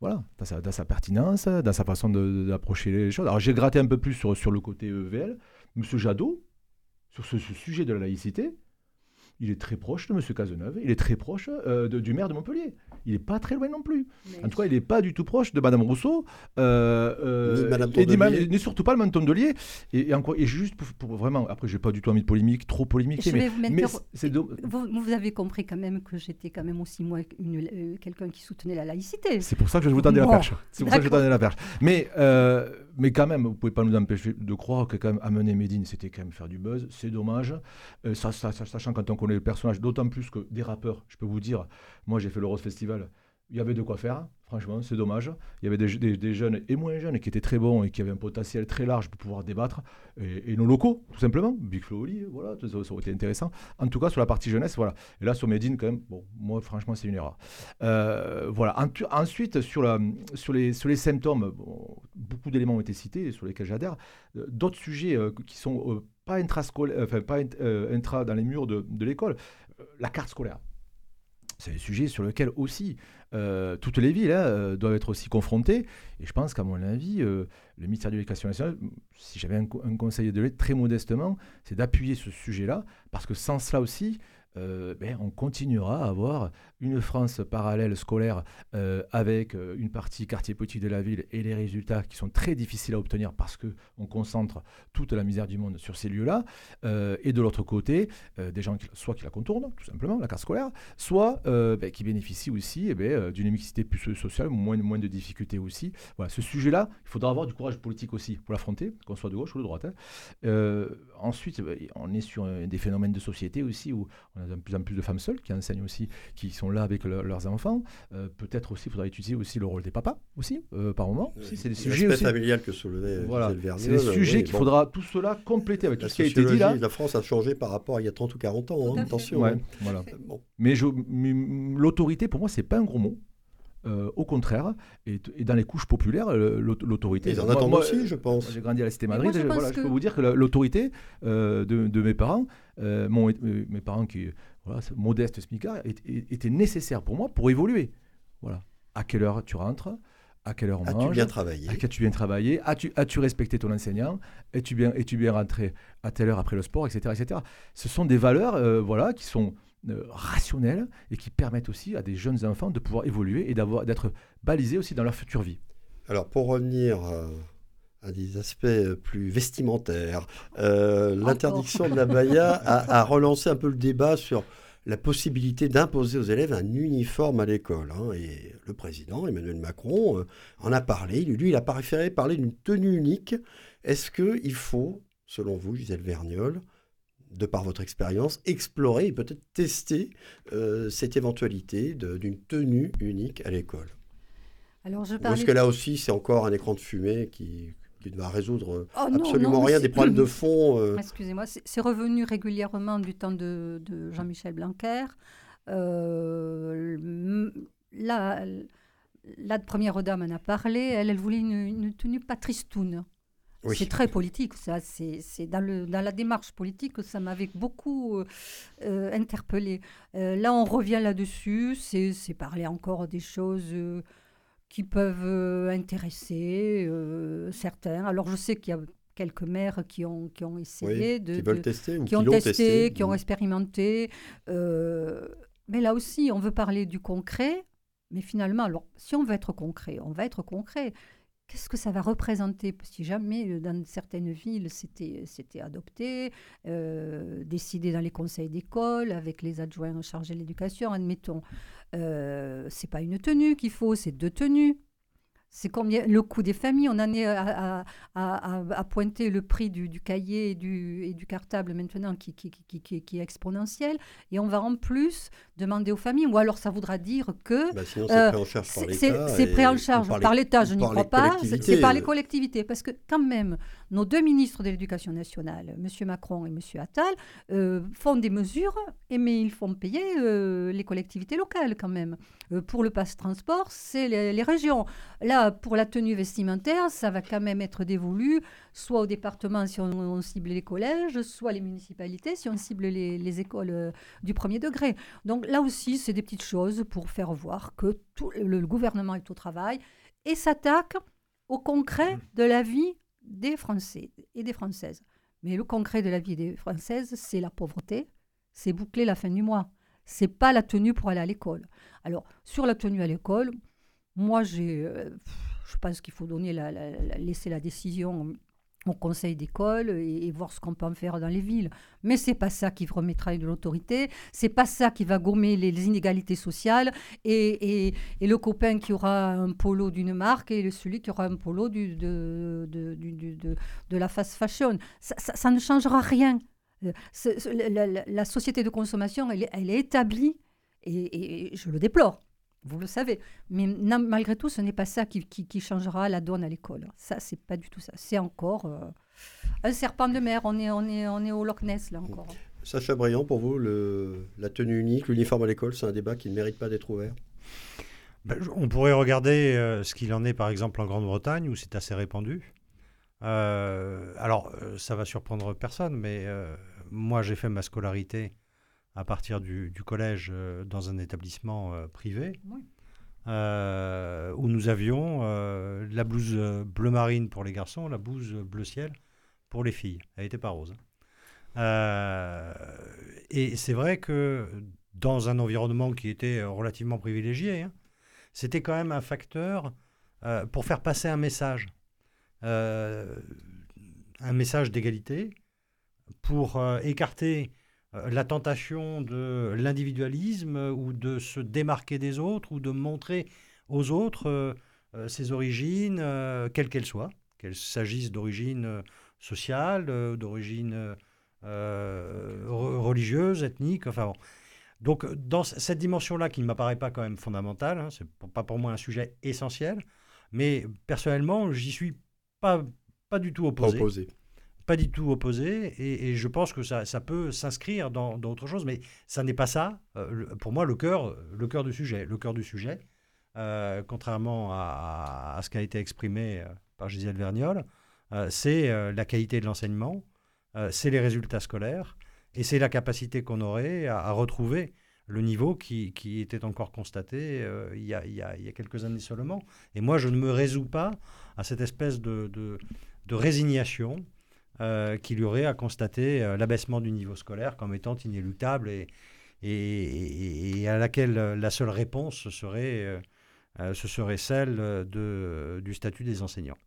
S5: Voilà, dans sa, pertinence, dans sa façon d'approcher les choses. Alors j'ai gratté un peu plus sur, le côté EVL. Monsieur Jadot, sur ce, sujet de la laïcité, il est très proche de M. Cazeneuve, il est très proche euh, du maire de Montpellier il n'est pas très loin non plus. En tout cas, il n'est pas du tout proche de Madame Rousseau. Euh, euh, ni surtout pas le même Tondelier. Et, et, encore, et juste pour, vraiment, après, j'ai pas du tout envie de polémique, trop polémique.
S3: Mais, mais vous, vous, avez compris quand même que j'étais quand même aussi moi euh, quelqu'un qui soutenait la laïcité.
S5: C'est pour ça que je vous tendais la perche. C'est pour ça que je tendais la perche. Mais euh, mais quand même, vous pouvez pas nous empêcher de croire que quand même amener Médine, c'était quand même faire du buzz. C'est dommage, ça, sachant quand on connaît le personnage, d'autant plus que des rappeurs, je peux vous dire, moi j'ai fait le Rose Festival, il y avait de quoi faire. Franchement, c'est dommage. Il y avait des, jeunes et moins jeunes qui étaient très bons et qui avaient un potentiel très large pour pouvoir débattre. Et, nos locaux, tout simplement. Big Flo Oli, voilà, ça, aurait été intéressant. En tout cas, sur la partie jeunesse, voilà. Et là, sur Medine, quand même, bon, moi, franchement, c'est une erreur. Euh, voilà. ensuite, sur, les, symptômes, beaucoup d'éléments ont été cités sur lesquels j'adhère. Euh, d'autres sujets euh, qui sont pas, intrascolaires, enfin, pas intra dans les murs de l'école. la carte scolaire. C'est un sujet sur lequel aussi euh, toutes les villes hein, euh, doivent être aussi confrontées. Et je pense qu'à mon avis, euh, le ministère de l'Éducation nationale, si j'avais un, un, conseil de l'aide très modestement, c'est d'appuyer ce sujet-là, parce que sans cela aussi, euh, ben, on continuera à avoir une France parallèle scolaire euh, avec euh, une partie quartier petit de la ville et les résultats qui sont très difficiles à obtenir parce qu'on concentre toute la misère du monde sur ces lieux-là. et de l'autre côté, des gens qui, soit qui la contournent, tout simplement, la carte scolaire, soit ben, qui bénéficient aussi eh ben, d'une mixité plus sociale, moins, moins de difficultés aussi. Voilà, ce sujet-là, il faudra avoir du courage politique aussi pour l'affronter, qu'on soit de gauche ou de droite. Hein. ensuite, on est sur des phénomènes de société aussi où on a de plus en plus de femmes seules qui enseignent aussi, qui sont là avec leurs enfants. Euh, peut-être aussi, il faudra étudier aussi le rôle des papas aussi, euh, par moment.
S2: c'est des sujets aussi. familial que soulevait
S5: voilà. C'est des sujets qu'il faudra tout cela compléter avec tout ce qui a été dit là.
S2: La France a changé par rapport à il y a 30 ou 40 ans, hein, attention.
S5: Hein. Voilà. Mais l'autorité, pour moi, c'est pas un gros mot. Euh, au contraire, et, dans les couches populaires, l'autorité.
S2: Ils en attendent aussi, je pense.
S5: J'ai grandi à la Cité Madrid. je, voilà, je, peux vous dire que l'autorité de, de, mes parents, mon, mes parents qui voilà, modeste smicard, était nécessaire pour moi pour évoluer. Voilà. À quelle heure tu rentres à quelle heure on
S2: As-tu bien travaillé?
S5: As-tu bien travaillé As-tu as -tu respecté ton enseignant Es-tu bien, es -tu bien rentré à telle heure après le sport, etc. etc. Ce sont des valeurs euh, voilà, qui sont euh, rationnelles et qui permettent aussi à des jeunes enfants de pouvoir évoluer et d'être balisés aussi dans leur future vie.
S2: Alors pour revenir... Euh, à des aspects plus vestimentaires. L'interdiction de la baya a, a, relancé un peu le débat sur la possibilité d'imposer aux élèves un uniforme à l'école. Hein. Et le président, Emmanuel Macron, euh, en a parlé. Lui, il a préféré parler d'une tenue unique. Est-ce qu'il faut, selon vous, Gisèle Vergnol, de par votre expérience, explorer et peut-être tester euh, cette éventualité d'une tenue unique à l'école
S3: alors je
S2: Ou est-ce que là aussi, c'est encore un écran de fumée qui, qui ne va résoudre oh, absolument rien des problèmes de fond.
S3: Euh. Excusez-moi, c'est revenu régulièrement du temps de, Jean-Michel Blanquer. Euh, la, première dame en a parlé, elle, elle voulait une, tenue patristoune. C'est très politique, ça. C'est dans, dans la démarche politique que ça m'avait beaucoup euh, interpellé. là, on revient là-dessus. C'est parler encore des choses qui peuvent intéresser certains. Alors, je sais qu'il y a quelques maires qui ont, qui ont essayé
S2: de, qui veulent tester ou
S3: qui, ont testé, qui ont expérimenté. mais là aussi, on veut parler du concret. Mais finalement, alors, si on veut être concret, on va être concret. Qu'est-ce que ça va représenter? Si jamais euh, dans certaines villes c'était, c'était adopté, euh, décidé dans les conseils d'école, avec les adjoints chargés de l'éducation, admettons, euh, c'est pas une tenue qu'il faut, c'est deux tenues. C'est combien le coût des familles? On en est à, à, pointer le prix du, cahier et du, et du, cartable maintenant qui, qui, qui, est exponentiel. Et on va en plus demander aux familles. Ou alors ça voudra dire que.
S2: Bah, sinon, c'est pris en charge par l'État.
S3: C'est pris en charge par l'État, je n'y crois pas. C'est par les collectivités. Parce que quand même, nos deux ministres de l'Éducation nationale, M. Macron et M. Attal, euh, font des mesures, mais ils font payer euh, les collectivités locales quand même. Euh, pour le passe transport, c'est les, les régions. Là, pour la tenue vestimentaire, ça va quand même être dévolu, soit au département si on, cible les collèges, soit les municipalités si on cible les, écoles du premier degré. Donc là aussi, c'est des petites choses pour faire voir que tout, le, gouvernement est au travail et s'attaque au concret de la vie des Français et des Françaises. Mais le concret de la vie des Françaises, c'est la pauvreté, c'est boucler la fin du mois. C'est pas la tenue pour aller à l'école. Alors, sur la tenue à l'école, moi, j'ai, euh, je pense qu'il faut donner la, laisser la décision au conseil d'école et, voir ce qu'on peut en faire dans les villes. Mais c'est pas ça qui remettra de l'autorité, c'est pas ça qui va gommer les, inégalités sociales et, et, le copain qui aura un polo d'une marque et celui qui aura un polo de, de, de, de, la fast fashion. Ça, ne changera rien. Euh, la, société de consommation, elle est établie et je le déplore vous le savez. Mais malgré tout, ce n'est pas ça qui, qui, changera la donne à l'école. Ça, c'est pas du tout ça. C'est encore euh, un serpent de mer. On est, on est, on est au Loch Ness, là encore.
S2: Sacha Briand, pour vous, le, la tenue unique, l'uniforme à l'école, c'est un débat qui ne mérite pas d'être ouvert?
S4: Ben, On pourrait regarder euh, ce qu'il en est, par exemple, en Grande-Bretagne, où c'est assez répandu. Euh, alors, ça va surprendre personne, mais moi, j'ai fait ma scolarité à partir du, collège euh, dans un établissement euh, privé. Euh, où nous avions la blouse bleu marine pour les garçons, la blouse bleu ciel pour les filles. Elle n'était pas rose. Hein. et c'est vrai que dans un environnement qui était relativement privilégié, hein, c'était quand même un facteur pour faire passer un message. un message d'égalité, pour écarter la tentation de l'individualisme ou de se démarquer des autres ou de montrer aux autres euh, euh, ses origines, quelles qu'elles soient, qu'elles s'agissent d'origine sociale, d'origine religieuse, ethnique, enfin bon. Donc dans cette dimension-là qui ne m'apparaît pas quand même fondamentale, hein, c'est pas pour moi un sujet essentiel, mais personnellement j'y suis pas, pas du tout opposé pas du tout opposé, et, je pense que ça, peut s'inscrire dans d'autres choses, mais ça n'est pas ça, euh, pour moi, le cœur, le cœur du sujet. Le cœur du sujet, euh, contrairement à, ce qui a été exprimé euh, par Gisèle Verniol, c'est la qualité de l'enseignement, c'est les résultats scolaires, et c'est la capacité qu'on aurait à, retrouver le niveau qui, était encore constaté il, y a, quelques années seulement. Et moi, je ne me résous pas à cette espèce de, résignation qu'il y aurait à constater euh, l'abaissement du niveau scolaire comme étant inéluctable et, et, à laquelle la seule réponse serait, euh, ce serait celle de, du statut des enseignants.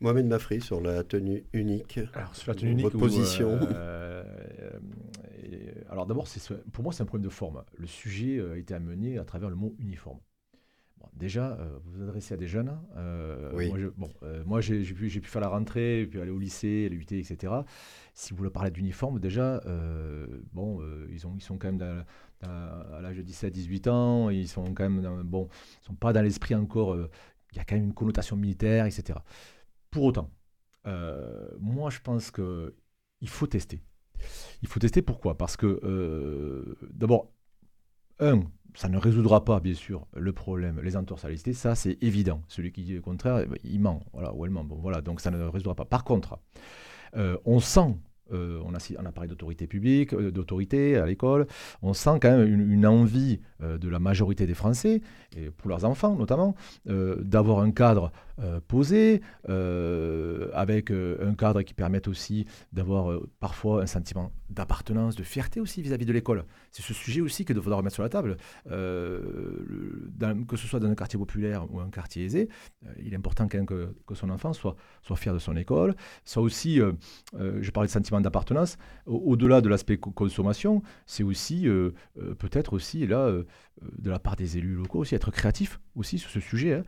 S2: Mohamed Mafri sur la tenue unique.
S5: Alors, sur la tenue unique,
S2: votre position.
S5: alors d'abord, pour moi, c'est un problème de forme. Le sujet a été amené à travers le mot uniforme déjà, euh, vous vous adressez à des jeunes. Euh, oui. Moi, bon, euh, j'ai pu, pu, faire la rentrée, puis aller au lycée, l'UT, etc. Si vous voulez parler d'uniforme, déjà, bon, ils, ont, ils sont quand même à l'âge de 17-18 ans, ils sont quand même, bon, ils sont pas dans l'esprit encore, il y a quand même une connotation militaire, etc. Pour autant, moi je pense qu'il faut tester. Il faut tester pourquoi? Parce que, d'abord, un, ça ne résoudra pas, bien sûr, le problème, les la ça c'est évident. Celui qui dit le contraire, il ment, voilà, ou elle ment. Bon, voilà, donc ça ne résoudra pas. Par contre, on sent euh, on, a, parlé d'autorité publique, euh, d'autorité à l'école. On sent quand même une, envie euh, de la majorité des Français, et pour leurs enfants notamment, d'avoir un cadre posé, avec un cadre qui permette aussi d'avoir parfois un sentiment d'appartenance, de fierté aussi vis-à-vis de l'école. C'est ce sujet aussi que faudra remettre sur la table. que ce soit dans un quartier populaire ou un quartier aisé, il est important que, son enfant soit, soit fier de son école, soit aussi, je parlais de sentiment d'appartenance, au-delà de l'aspect consommation, c'est aussi euh, euh, peut-être aussi là euh, de la part des élus locaux aussi être créatif aussi sur ce sujet. Hein.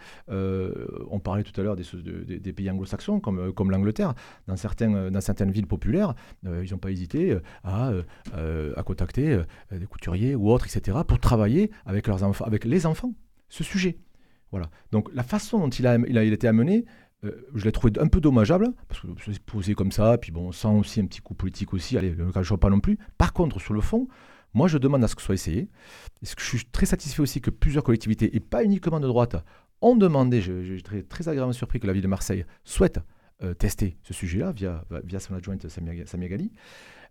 S5: on parlait tout à l'heure des, pays anglo-saxons comme, comme l'Angleterre. Dans, dans certaines villes populaires, ils n'ont pas hésité à, à contacter des couturiers ou autres, etc., pour travailler avec leurs avec les enfants, ce sujet. Voilà. Donc la façon dont il a, il a, il a été amené, euh, je l'ai trouvé un peu dommageable, parce que c'est posé comme ça, puis bon, sans aussi un petit coup politique aussi, allez, je ne pas non plus. Par contre, sur le fond, moi je demande à ce que ce soit essayé. Et ce que je suis très satisfait aussi que plusieurs collectivités, et pas uniquement de droite, ont demandé, suis très, très, agréablement surpris que la ville de Marseille souhaite euh, tester ce sujet-là via, via son adjointe Samia, Samia Gali.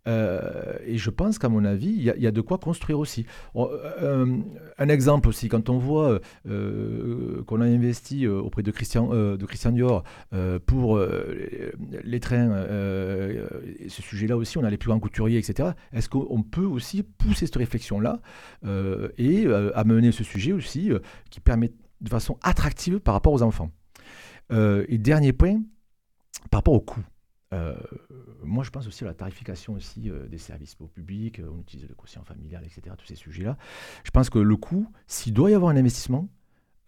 S5: Euh, et je pense qu'à mon avis, il y, a de quoi construire aussi. Euh, un exemple aussi, quand on voit euh, qu'on a investi auprès de Christian, de Christian Dior pour les trains, ce sujet-là aussi, on a les plus grands couturiers, etc. Est-ce qu'on peut aussi pousser cette réflexion-là et amener ce sujet aussi qui permet de façon attractive par rapport aux enfants? Et dernier point, par rapport au coût. Euh, moi, je pense aussi à la tarification aussi euh, des services au public. Euh, on utilise le quotient familial, etc. Tous ces sujets-là. Je pense que le coût, s'il doit y avoir un investissement,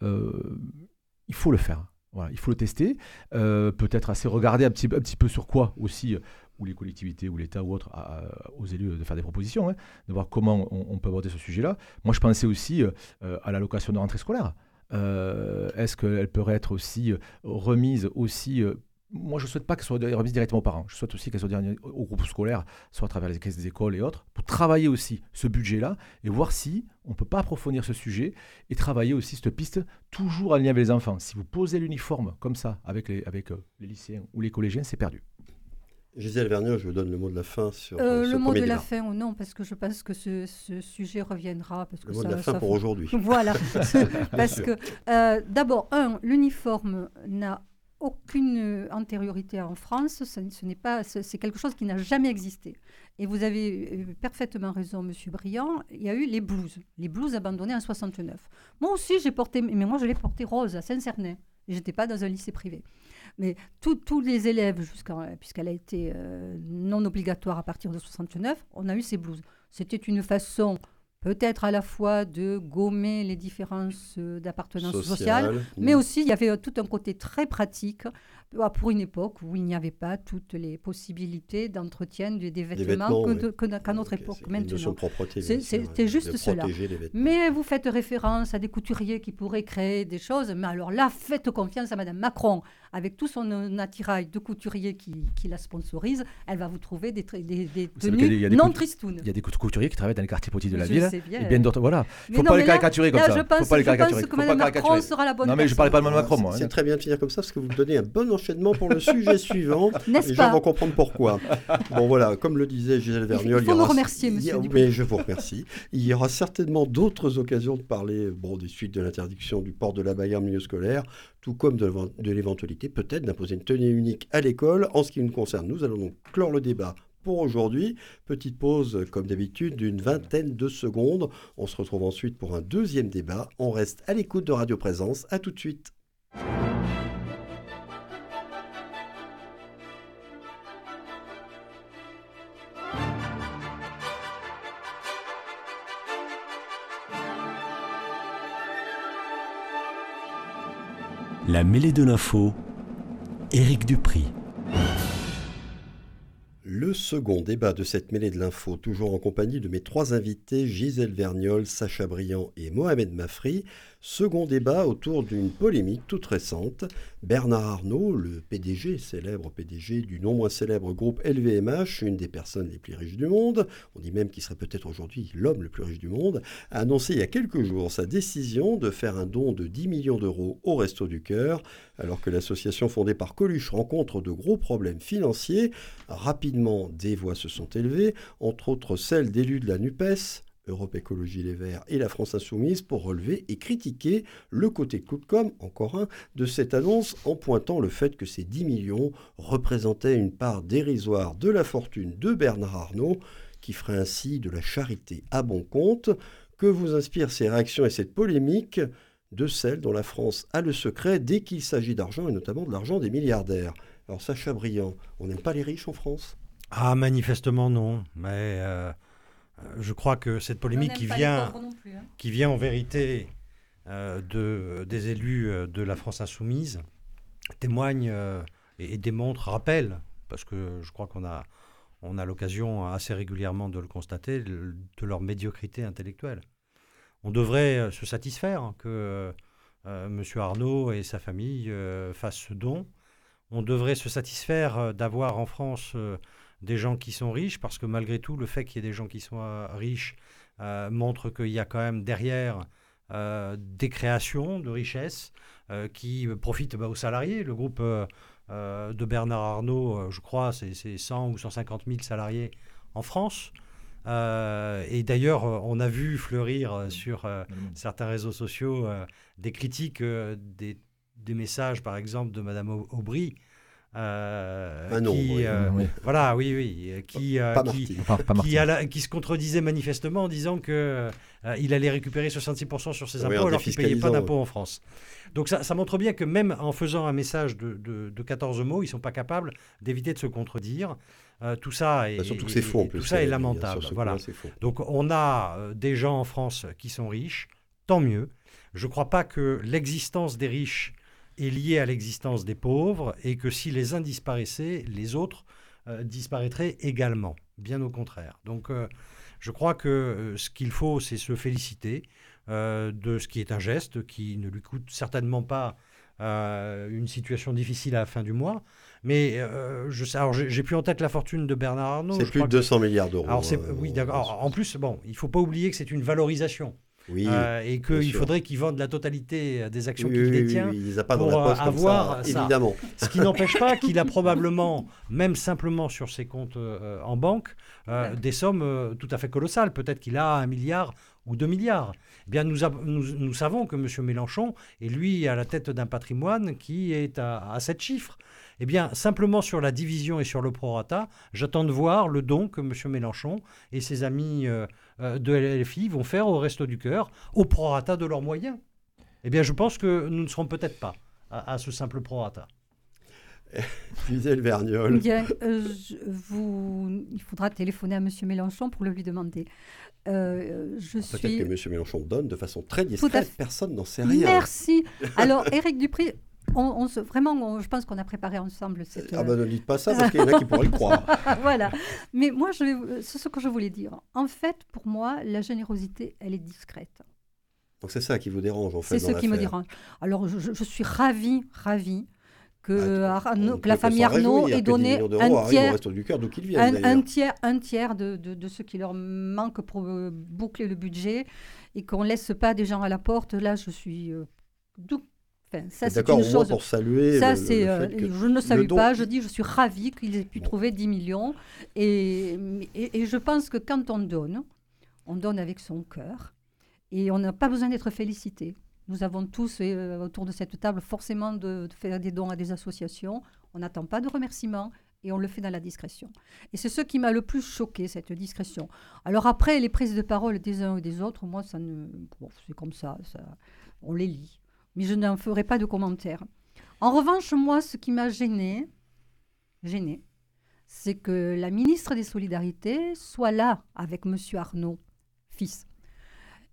S5: il faut le faire. Voilà, il faut le tester. Peut-être assez regarder un petit, peu sur quoi aussi ou les collectivités ou l'État ou autres aux élus de faire des propositions, hein, de voir comment on, peut aborder ce sujet-là. Moi, je pensais aussi à l'allocation de rentrée scolaire. Est-ce qu'elle peut être aussi remise aussi moi, je ne souhaite pas qu'elle soit remise directement aux parents. Je souhaite aussi qu'elle soit au groupe scolaire, soit à travers les caisses des écoles et autres, pour travailler aussi ce budget-là et voir si on ne peut pas approfondir ce sujet et travailler aussi cette piste toujours en lien avec les enfants. Si vous posez l'uniforme comme ça avec les, avec euh, les lycéens ou les collégiens, c'est perdu.
S2: Gisèle Vernier, je vous donne le mot de la fin sur
S3: euh,
S2: euh ce
S3: Le mot
S2: de
S3: la fin ou non, parce que je pense que ce, sujet reviendra. Parce
S2: le
S3: que
S2: mot de la fin pour aujourd'hui.
S3: Voilà. parce que, d'abord, un, l'uniforme n'a aucune euh, antériorité en France. Ce, n'est pas, c'est quelque chose qui n'a jamais existé. Et vous avez euh, parfaitement raison, Monsieur Briand. Il y a eu les blouses, les blouses abandonnées en 69. Moi aussi, j'ai porté, mais moi je l'ai porté rose à Saint-Cernin. J'étais pas dans un lycée privé. Mais tous les élèves, puisqu'elle a été euh, non obligatoire à partir de 69, on a eu ces blouses. C'était une façon peut-être à la fois de gommer les différences d'appartenance sociale, mais aussi il y avait tout un côté très pratique pour une époque où il n'y avait pas toutes les possibilités d'entretien des, vêtements, qu'à notre époque maintenant. C'était juste cela. Mais vous faites référence à des couturiers qui pourraient créer des choses, mais alors là, faites confiance à Madame Macron avec tout son attirail de couturier qui, la sponsorise, elle va vous trouver des, des, des tenues non tristounes.
S5: Il y a des couturiers qui travaillent dans les quartiers petits de la ville. Et bien d'autres, voilà. Il ne faut pas les caricaturer comme
S3: ça. Je pense, faut pas les caricaturer. que Mme Macron sera la bonne
S5: Non, mais je ne parlais pas de Mme Macron, moi.
S2: C'est très bien de finir comme ça, parce que vous me donnez un bon enchaînement pour le sujet suivant. N'est-ce pas Les gens vont comprendre pourquoi. Bon, voilà, comme le disait Gisèle Verniol.
S3: Il faut nous remercier, monsieur.
S2: Mais je vous remercie. Il y aura certainement d'autres occasions de parler bon, des suites de l'interdiction du port de la baille en milieu scolaire tout comme de l'éventualité peut-être d'imposer une tenue unique à l'école. En ce qui nous concerne, nous allons donc clore le débat pour aujourd'hui. Petite pause, comme d'habitude, d'une vingtaine de secondes. On se retrouve ensuite pour un deuxième débat. On reste à l'écoute de Radio Présence. À tout de suite.
S1: La mêlée de l'info, Éric Dupri.
S2: Le second débat de cette mêlée de l'info, toujours en compagnie de mes trois invités, Gisèle Vergnol, Sacha Briand et Mohamed Mafri. Second débat autour d'une polémique toute récente. Bernard Arnault, le PDG, célèbre PDG du non moins célèbre groupe LVMH, une des personnes les plus riches du monde, on dit même qu'il serait peut-être aujourd'hui l'homme le plus riche du monde, a annoncé il y a quelques jours sa décision de faire un don de 10 millions d'euros au Resto du Cœur, alors que l'association fondée par Coluche rencontre de gros problèmes financiers. Rapidement, des voix se sont élevées, entre autres celles d'élus de la NUPES, Europe Écologie Les Verts et la France Insoumise pour relever et critiquer le côté coup de com, encore un, de cette annonce en pointant le fait que ces 10 millions représentaient une part dérisoire de la fortune de Bernard Arnault, qui ferait ainsi de la charité à bon compte. Que vous inspirent ces réactions et cette polémique de celles dont la France a le secret dès qu'il s'agit d'argent et notamment de l'argent des milliardaires? Alors Sacha Briand, on n'aime pas les riches en France?
S4: Ah manifestement non, mais... Euh, je crois que cette polémique qui vient, hein. qui vient en vérité euh, de, des élus euh, de la France insoumise témoigne et, démontre, rappelle, parce que je crois qu'on a, on a l'occasion assez régulièrement de le constater, de, leur médiocrité intellectuelle. On devrait se satisfaire que M. Arnaud et sa famille fassent ce don. On devrait se satisfaire d'avoir en France des gens qui sont riches, parce que malgré tout, le fait qu'il y ait des gens qui soient riches euh, montre qu'il y a quand même derrière euh, des créations de richesses euh, qui profitent bah, aux salariés. Le groupe de Bernard Arnault, je crois, c'est 100 ou 150 000 salariés en France. et d'ailleurs, on a vu fleurir sur certains réseaux sociaux des critiques des, des, messages, par exemple, de Madame Aubry,
S2: euh, qui,
S4: euh, voilà, oui, oui, qui, euh, qui, qui, se contredisait manifestement en disant que il allait récupérer 66% sur ses impôts alors qu'il ne payait pas d'impôts en France. Donc ça, ça, montre bien que même en faisant un message de, de, 14 mots, ils ne sont pas capables d'éviter de se contredire. tout ça est,
S2: bah, surtout que faux.
S4: tout ça est lamentable. voilà. Donc on a des gens en France qui sont riches, tant mieux. Je ne crois pas que l'existence des riches est lié à l'existence des pauvres et que si les uns disparaissaient, les autres euh, disparaîtraient également. Bien au contraire. Donc euh, je crois que euh, ce qu'il faut, c'est se féliciter de ce qui est un geste qui ne lui coûte certainement pas une situation difficile à la fin du mois. Mais je alors j'ai plus en tête la fortune de Bernard Arnault.
S2: C'est plus de 200 milliards d'euros.
S4: Alors oui, d'accord. En plus, bon, il faut pas oublier que c'est une valorisation.
S2: Oui,
S4: euh, et qu'il faudrait qu'il vende la totalité des actions qu'il détient
S2: il pas pour dans la avoir ça, évidemment.
S4: Ce qui n'empêche pas qu'il a probablement, même simplement sur ses comptes euh, en banque, euh, des sommes tout à fait colossales. Peut-être qu'il a un milliard ou deux milliards. Eh bien, nous, nous, savons que M. Mélenchon est lui à la tête d'un patrimoine qui est à, à 7 chiffres. Eh bien, simplement sur la division et sur le prorata, j'attends de voir le don que M. Mélenchon et ses amis euh, euh, de LFI vont faire au Resto du Cœur, au prorata de leurs moyens. Eh bien, je pense que nous ne serons peut-être pas à, ce simple prorata.
S2: Gisèle Vergnol.
S3: Bien, euh, vous, il faudra téléphoner à M. Mélenchon pour le lui demander.
S2: je Peut-être que M. Mélenchon donne de façon très discrète, personne n'en sait rien.
S3: Merci. Alors, Éric Dupri, on, vraiment, je pense qu'on a préparé ensemble cette.
S2: Ah ben ne dites pas ça parce qu'il y en a qui pourraient le croire.
S3: voilà. Mais moi, c'est ce que je voulais dire. En fait, pour moi, la générosité, elle est discrète.
S2: Donc c'est ça qui vous dérange en fait.
S3: C'est ce qui me dérange. Alors je, suis ravie, ravie que, ah, la famille Arnaud ait donné un tiers, un, tiers, un tiers de, de, ce qui leur manque pour euh, boucler le budget et qu'on laisse pas des gens à la porte. Là, je suis euh,
S2: ça, c'est une chose. pour saluer.
S3: Ça, c'est. Euh, je ne salue pas. Je dis, je suis ravie qu'ils aient pu trouver 10 millions. Et, et, je pense que quand on donne, on donne avec son cœur. Et on n'a pas besoin d'être félicité. Nous avons tous euh, autour de cette table forcément de, faire des dons à des associations. On n'attend pas de remerciements et on le fait dans la discrétion. Et c'est ce qui m'a le plus choqué, cette discrétion. Alors après, les prises de parole des uns ou des autres, moi, ça ne, c'est comme ça, ça, on les lit mais je n'en ferai pas de commentaires. En revanche, moi, ce qui m'a gêné, gêné, c'est que la ministre des Solidarités soit là avec M. Arnaud, fils,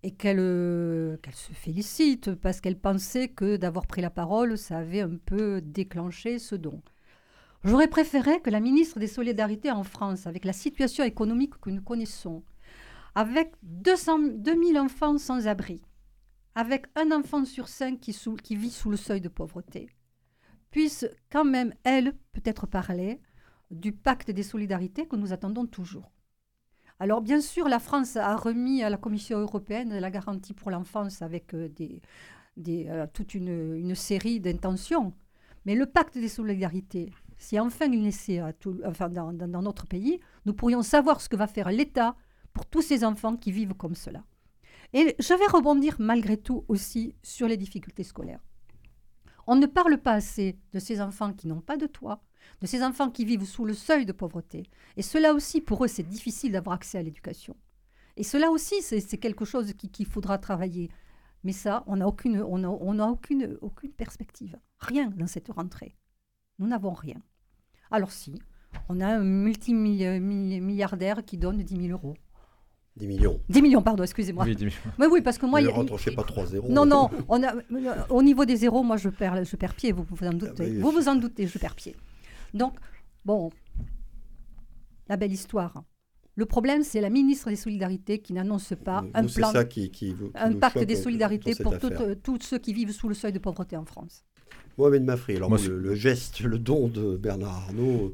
S3: et qu'elle qu'elle se félicite parce qu'elle pensait que d'avoir pris la parole, ça avait un peu déclenché ce don. J'aurais préféré que la ministre des Solidarités en France, avec la situation économique que nous connaissons, avec 200, 2000 enfants sans abri, avec un enfant sur cinq qui, vit sous le seuil de pauvreté, puisse quand même, elle, peut-être parler du pacte des solidarités que nous attendons toujours. Alors bien sûr, la France a remis à la Commission européenne la garantie pour l'enfance avec euh, euh, toute une, série d'intentions. Mais le pacte des solidarités, si enfin il naissait enfin, dans, dans, notre pays, nous pourrions savoir ce que va faire l'État pour tous ces enfants qui vivent comme cela. Et je vais rebondir malgré tout aussi sur les difficultés scolaires. On ne parle pas assez de ces enfants qui n'ont pas de toit, de ces enfants qui vivent sous le seuil de pauvreté. Et cela aussi, pour eux, c'est difficile d'avoir accès à l'éducation. Et cela aussi, c'est quelque chose qu'il faudra travailler. Mais ça, on n'a aucune, aucune perspective. Rien dans cette rentrée. Nous n'avons rien. Alors si, on a un multimilliardaire qui donne 10 000 euros.
S2: 10 millions.
S3: 10 millions, pardon, excusez-moi. Oui, 10 millions. Mais oui, parce que moi...
S2: Ne rentrez pas 3 zéros.
S3: Non, non, on a, au niveau des zéros, moi je perds, je perds pied, vous vous en doutez. Ah vous vous en doutez, je perds pied. Donc, bon, la belle histoire. Le problème, c'est la ministre des Solidarités qui n'annonce pas un plan, un pacte des solidarités pour tous ceux qui vivent sous le seuil de pauvreté en France.
S2: Mohamed Mafri, alors le, geste, le don de Bernard Arnault.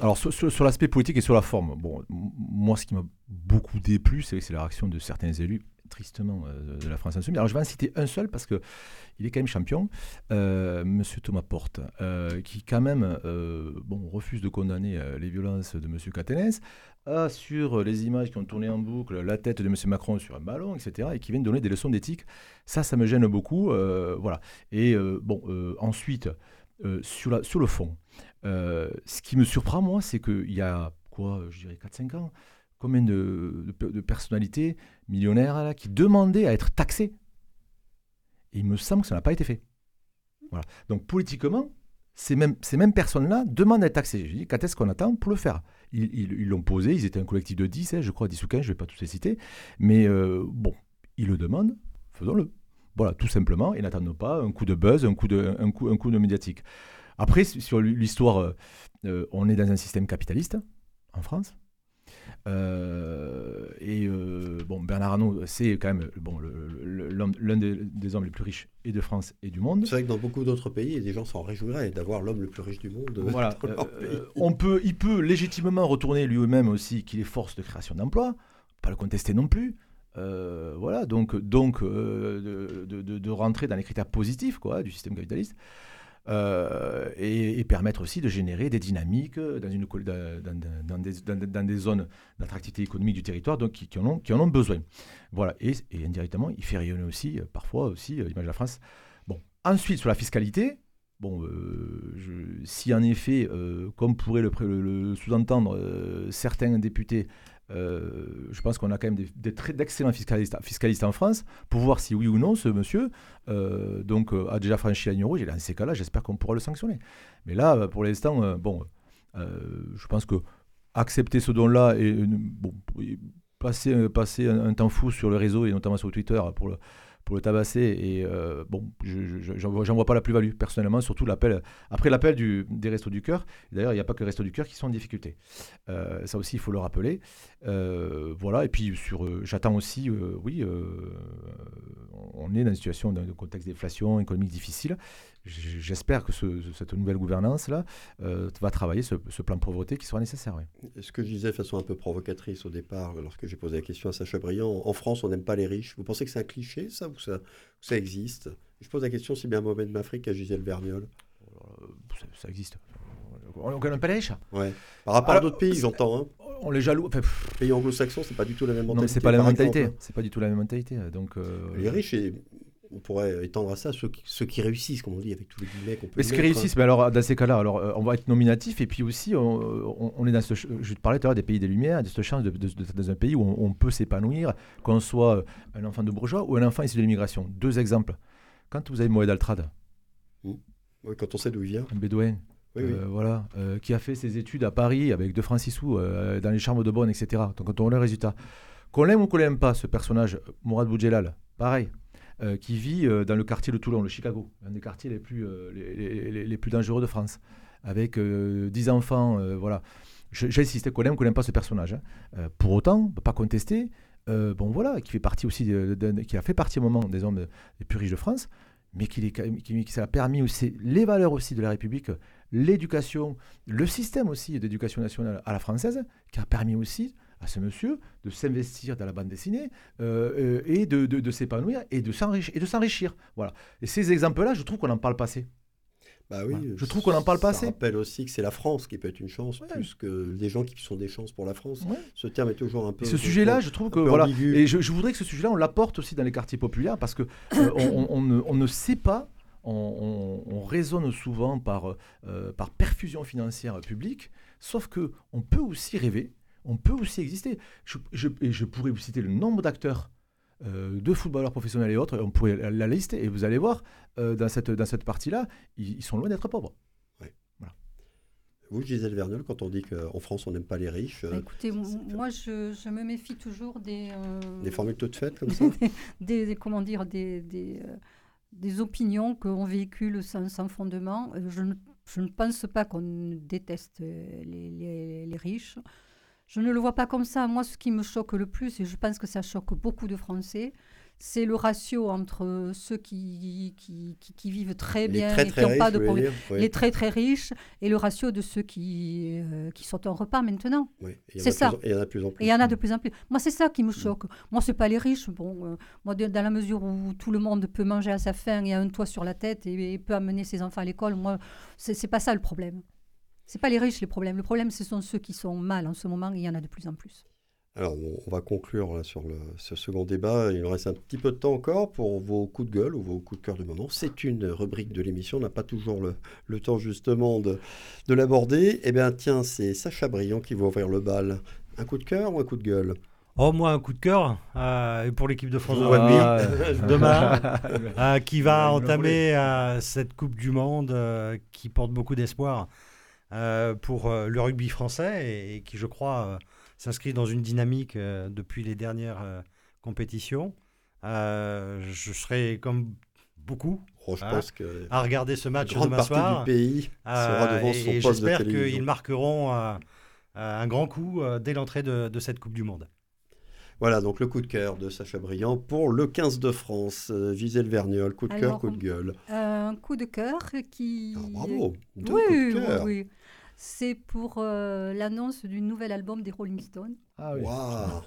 S5: Alors sur, l'aspect politique et sur la forme, bon, moi ce qui m'a beaucoup déplu, c'est la réaction de certains élus tristement euh, de la France Insoumise. Alors je vais en citer un seul parce que il est quand même champion, euh, Monsieur Thomas Porte, euh, qui quand même bon, refuse de condamner les violences de Monsieur Catenès, a sur les images qui ont tourné en boucle la tête de Monsieur Macron sur un ballon, etc., et qui vient donner des leçons d'éthique. Ça, ça me gêne beaucoup. voilà. Et bon, ensuite, sur, la, sur le fond, ce qui me surprend, moi, c'est qu'il y a, quoi, je dirais 4-5 ans, combien de, personnalités millionnaires qui demandaient à être taxées. Et il me semble que ça n'a pas été fait. Voilà. Donc politiquement, ces mêmes, ces mêmes personnes-là demandent à être taxées. Je dis, quand est-ce qu'on attend pour le faire? Ils l'ont posé, ils étaient un collectif de 10, hein, je crois, 10 ou 15, je ne vais pas tous les citer. Mais euh, bon, ils le demandent, faisons-le. Voilà, tout simplement, et n'attendons pas un coup de buzz, un coup de, un coup, un coup de médiatique. Après, sur l'histoire, euh, euh, on est dans un système capitaliste en France. Euh, et euh, bon, Bernard Arnault, c'est quand même bon, l'un des, hommes les plus riches et de France et du monde.
S2: C'est vrai que dans beaucoup d'autres pays, des gens s'en réjouiraient d'avoir l'homme le plus riche du monde. Voilà.
S5: Euh, on peut, il peut légitimement retourner lui-même aussi qu'il est force de création d'emplois, pas le contester non plus. voilà, donc, donc de, de, de, rentrer dans les critères positifs quoi, du système capitaliste. Euh, et, permettre aussi de générer des dynamiques dans, une, des, zones d'attractivité économique du territoire donc qui, en ont, besoin. Voilà, et, indirectement, il fait rayonner aussi, euh, parfois aussi, euh, l'image de la France. Bon, ensuite, sur la fiscalité, Bon, si en effet, comme pourrait le, le sous-entendre certains députés, euh, je pense qu'on a quand même d'excellents fiscalistes, fiscalistes, en France pour voir si oui ou non ce monsieur euh, donc, euh, a déjà franchi la ligne rouge. Et dans ces cas-là, j'espère qu'on pourra le sanctionner. Mais là, pour l'instant, bon, je pense que accepter ce don-là et passer, passer un, un, temps fou sur le réseau et notamment sur Twitter pour le pour le tabasser. Et euh, bon, j'en vois, pas la plus-value, personnellement, surtout l'appel. Après l'appel des Restos du Cœur, d'ailleurs, il n'y a pas que les Restos du Cœur qui sont en difficulté. Euh, ça aussi, il faut le rappeler. Euh, voilà, et puis sur, j'attends aussi, oui, on est dans une situation, dans un contexte d'inflation économique difficile. J'espère que cette nouvelle gouvernance-là euh, va travailler ce, plan de pauvreté qui sera nécessaire.
S2: Ce que je disais de façon un peu provocatrice au départ, lorsque j'ai posé la question à Sacha Briand, en France, on n'aime pas les riches. Vous pensez que c'est un cliché, ça, ou ça, ça existe? Je pose la question si bien Mohamed Mafrique à Gisèle Verniol.
S5: Euh, ça, existe. On n'aime pas les riches
S2: ouais. Par rapport à d'autres pays, j'entends. Hein.
S5: On les jaloux. Enfin,
S2: pays anglo-saxons, c'est pas du tout la même mentalité. Non,
S5: c'est pas la même mentalité. C'est pas du tout la même mentalité. Donc,
S2: euh, les riches, et on pourrait étendre à ça ceux qui, ceux qui, réussissent, comme on dit, avec tous les guillemets qu'on peut.
S5: Mais ceux qui réussissent, mais alors dans ces cas-là, alors euh, on va être nominatif et puis aussi on, est dans ce, je te parlais tout à l'heure des pays des Lumières, de cette chance de, dans un pays où on, peut s'épanouir, qu'on soit un enfant de bourgeois ou un enfant issu de l'immigration. Deux exemples. Quand vous avez Moed Altrad,
S2: mmh. oui, quand on sait d'où il vient,
S5: un bédouin. Euh, voilà, euh, qui a fait ses études à Paris avec De Francisou, dans les charmes de Bonne, etc. Donc quand on voit le résultat. Qu'on l'aime ou qu'on l'aime pas, ce personnage, Mourad Boudjelal, pareil. Euh, qui vit euh, dans le quartier de Toulon, le Chicago, un des quartiers les plus, euh, les, plus dangereux de France, avec 10 enfants. voilà. J'ai insisté qu'on aime qu'on n'aime pas ce personnage. Hein. pour autant, on peut pas contester. bon voilà, qui fait partie aussi, qui a fait partie au moment des hommes les plus riches de France. mais qui, qui, qui ça a permis aussi les valeurs aussi de la République, l'éducation, le système aussi d'éducation nationale à la française, qui a permis aussi à ce monsieur de s'investir dans la bande dessinée euh, euh, et de, de, s'épanouir et de s'enrichir. Voilà. Et ces exemples-là, je trouve qu'on n'en parle pas assez.
S2: Bah oui,
S5: je trouve qu'on n'en parle pas assez.
S2: Ça rappelle aussi que c'est la France qui peut être une chance, plus que des gens qui sont des chances pour la France. Ce terme est toujours un peu.
S5: ce sujet-là, je trouve que voilà. Et je, voudrais que ce sujet-là, on l'apporte aussi dans les quartiers populaires parce que euh, on, ne, on, ne, sait pas. On, raisonne souvent par, par perfusion financière publique, sauf que on peut aussi rêver on peut aussi exister. Je, et je pourrais vous citer le nombre d'acteurs euh, de footballeurs professionnels et autres, on pourrait la lister, et vous allez voir, euh, dans cette, dans cette partie-là, ils, sont loin d'être pauvres.
S2: Vous, Gisèle Vernol, quand on dit qu'en France, on n'aime pas les riches...
S3: Bah, écoutez, moi, je, me méfie toujours des... Euh,
S2: des formules toutes faites, comme ça
S3: des, Comment dire, des, des, opinions qu'on véhicule sans, fondement. Je ne, je ne, pense pas qu'on déteste les, les riches. Je ne le vois pas comme ça. Moi, ce qui me choque le plus, et je pense que ça choque beaucoup de Français, c'est le ratio entre ceux qui, qui, qui, vivent très bien et qui n'ont pas de problème, les très très riches, et le ratio de ceux qui, euh, qui sont en repas maintenant. c'est ça.
S2: Et il y en a de plus en plus.
S3: Et il y en a de plus en plus. Moi, c'est ça qui me choque. Moi, ce n'est pas les riches. Bon, euh, moi, dans la mesure où tout le monde peut manger à sa faim et a un toit sur la tête et, peut amener ses enfants à l'école, moi, c'est pas ça le problème. C'est pas les riches les problèmes. Le problème, ce sont ceux qui sont mal en ce moment. il y en a de plus en plus.
S2: Alors, on va conclure sur le, ce second débat. Il nous reste un petit peu de temps encore pour vos coups de gueule ou vos coups de cœur du moment. C'est une rubrique de l'émission. On n'a pas toujours le, temps, justement, de, de l'aborder. Eh bien, tiens, c'est Sacha Briand qui va ouvrir le bal. Un coup de cœur ou un coup de gueule?
S4: Oh, moi, un coup de cœur euh, pour l'équipe de France de rugby demain, euh, qui va entamer euh, cette Coupe du Monde qui porte beaucoup d'espoir. Euh, pour euh, le rugby français et, qui, je crois, euh, s'inscrit dans une dynamique depuis les dernières compétitions. je serai comme beaucoup
S2: oh, hein,
S4: à regarder ce match demain
S2: soir. du pays sera devant son et,
S4: J'espère qu'ils marqueront un grand coup dès l'entrée de, de, cette Coupe du Monde.
S2: Voilà, donc le coup de cœur de Sacha Briand pour le 15 de France. Gisèle Verniol, coup de cœur, coup de gueule.
S3: Un coup de cœur qui...
S2: Ah, bravo,
S3: oui, oui, oui, c'est pour euh, l'annonce du nouvel album des Rolling Stones.
S2: Ah oui. Wow.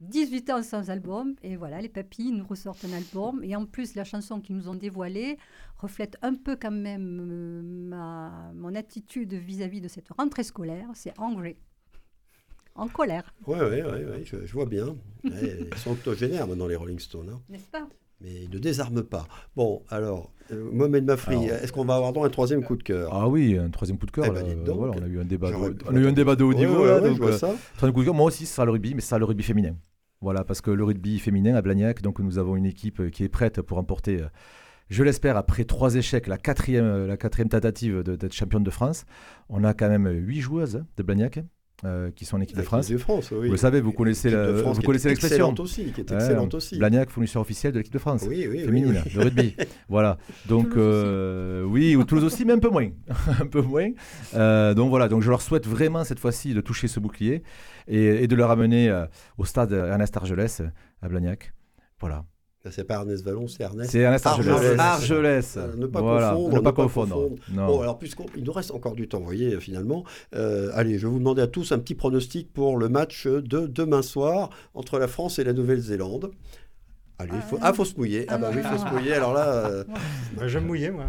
S3: 18 ans sans album, et voilà, les papilles nous ressortent un album. Et en plus, la chanson qu'ils nous ont dévoilée reflète un peu quand même euh, ma, mon attitude vis-à-vis de cette rentrée scolaire. C'est Angry. En colère.
S2: Oui, oui, oui, je, vois bien. ils sont octogénaires maintenant, les Rolling Stones. Hein.
S3: N'est-ce pas?
S2: Mais il ne désarme pas. Bon, alors, euh, Mohamed Mafri, est-ce qu'on va avoir donc un troisième coup de cœur?
S5: Ah oui, un troisième coup de cœur. Eh ben, voilà, on a eu un débat, de, on a eu un débat de haut niveau. là, donc, euh, troisième coup de cœur, moi aussi, ce sera le rugby, mais ce sera le rugby féminin. Voilà, parce que le rugby féminin à Blagnac, donc nous avons une équipe euh, qui est prête pour emporter, je l'espère, après trois échecs, la quatrième, la quatrième tentative d'être championne de France. On a quand même huit joueuses hein, de Blagnac. Euh, qui sont en équipe de France.
S2: De France oui.
S5: Vous savez, vous connaissez vous connaissez l'expression.
S2: aussi, qui est excellente aussi.
S5: Blagnac, fournisseur officiel de l'équipe de France,
S2: oui, oui,
S5: féminine, de rugby. voilà. Donc euh, oui, ou Toulouse aussi, mais un peu moins, un peu moins. Euh, donc voilà. Donc je leur souhaite vraiment cette fois-ci de toucher ce bouclier et, et de le ramener au stade Ernest Argelès à Blagnac. Voilà.
S2: C'est pas Ernest Vallon, c'est Ernest,
S5: c'est Ernest Argelès.
S2: Argelès. Euh, ne pas confondre. Ne pas, confondre. Bon, alors puisqu'il nous reste encore du temps, vous voyez, finalement, euh, allez, je vais vous demander à tous un petit pronostic pour le match de demain soir entre la France et la Nouvelle-Zélande. Allez, il faut... ah, faut se mouiller. Ah bah oui, il faut se mouiller. Alors là... Euh...
S4: je vais me mouiller, moi.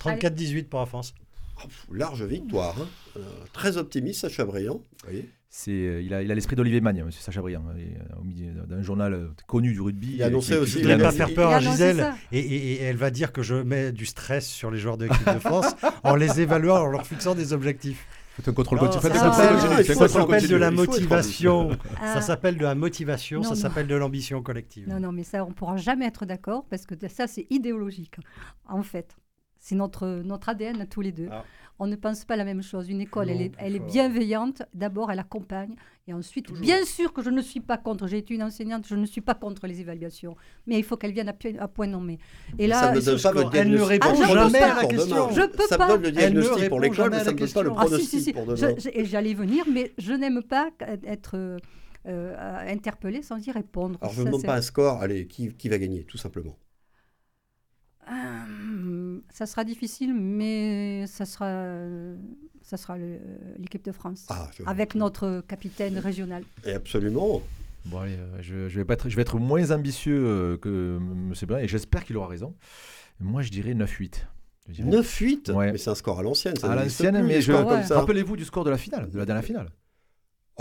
S4: 34-18 pour la France.
S2: Ah, large victoire. Hein. Euh, très optimiste, Sacha Briand. Vous voyez
S5: c'est, euh, il a, il a l'esprit d'Olivier Magne, M. Sacha Briand, hein, euh, au milieu d'un journal euh, connu du rugby.
S2: Il a annoncé aussi.
S4: Il ne va pas faire peur à Gisèle et, et, elle va dire que je mets du stress sur les joueurs de l'équipe de France en les évaluant, en leur fixant des objectifs.
S5: C'est un contrôle continu.
S4: Ça s'appelle de la motivation. Ça s'appelle de la motivation. Ça s'appelle de l'ambition collective.
S3: Non, non, mais ça, on pourra jamais être d'accord parce que ça, c'est idéologique, en fait. C'est notre, notre ADN à tous les deux. Ah on ne pense pas la même chose. Une école, elle, est, elle est, bienveillante. D'abord, elle accompagne. Et ensuite, bien sûr que je ne suis pas contre. J'ai été une enseignante, je ne suis pas contre les évaluations. Mais il faut qu'elles viennent à, point nommé.
S2: Et là, ça ne elle ne répond ah, jamais à la question.
S3: Je peux
S2: ça
S3: pas.
S2: donne le diagnostic pour l'école, mais ça ne donne pas le ah, pronostic pour demain.
S3: J'allais venir, mais je n'aime pas être... Euh, euh, interpellé sans y répondre.
S2: Alors je ne demande pas un score, allez, qui, qui va gagner, tout simplement?
S3: Euh, ça sera difficile, mais ça sera, ça sera l'équipe de France.
S2: Ah,
S3: Avec notre capitaine régional.
S2: Et absolument.
S5: Bon, allez, euh, je, je vais pas être, je vais être moins ambitieux euh, que M. Brun et j'espère qu'il aura raison. Moi, je dirais 9-8. Je dirais.
S2: 9-8
S5: Ouais.
S2: Mais c'est un score à l'ancienne.
S5: À l'ancienne, mais je-
S3: Ouais.
S5: Rappelez-vous du score de la finale, de la dernière finale.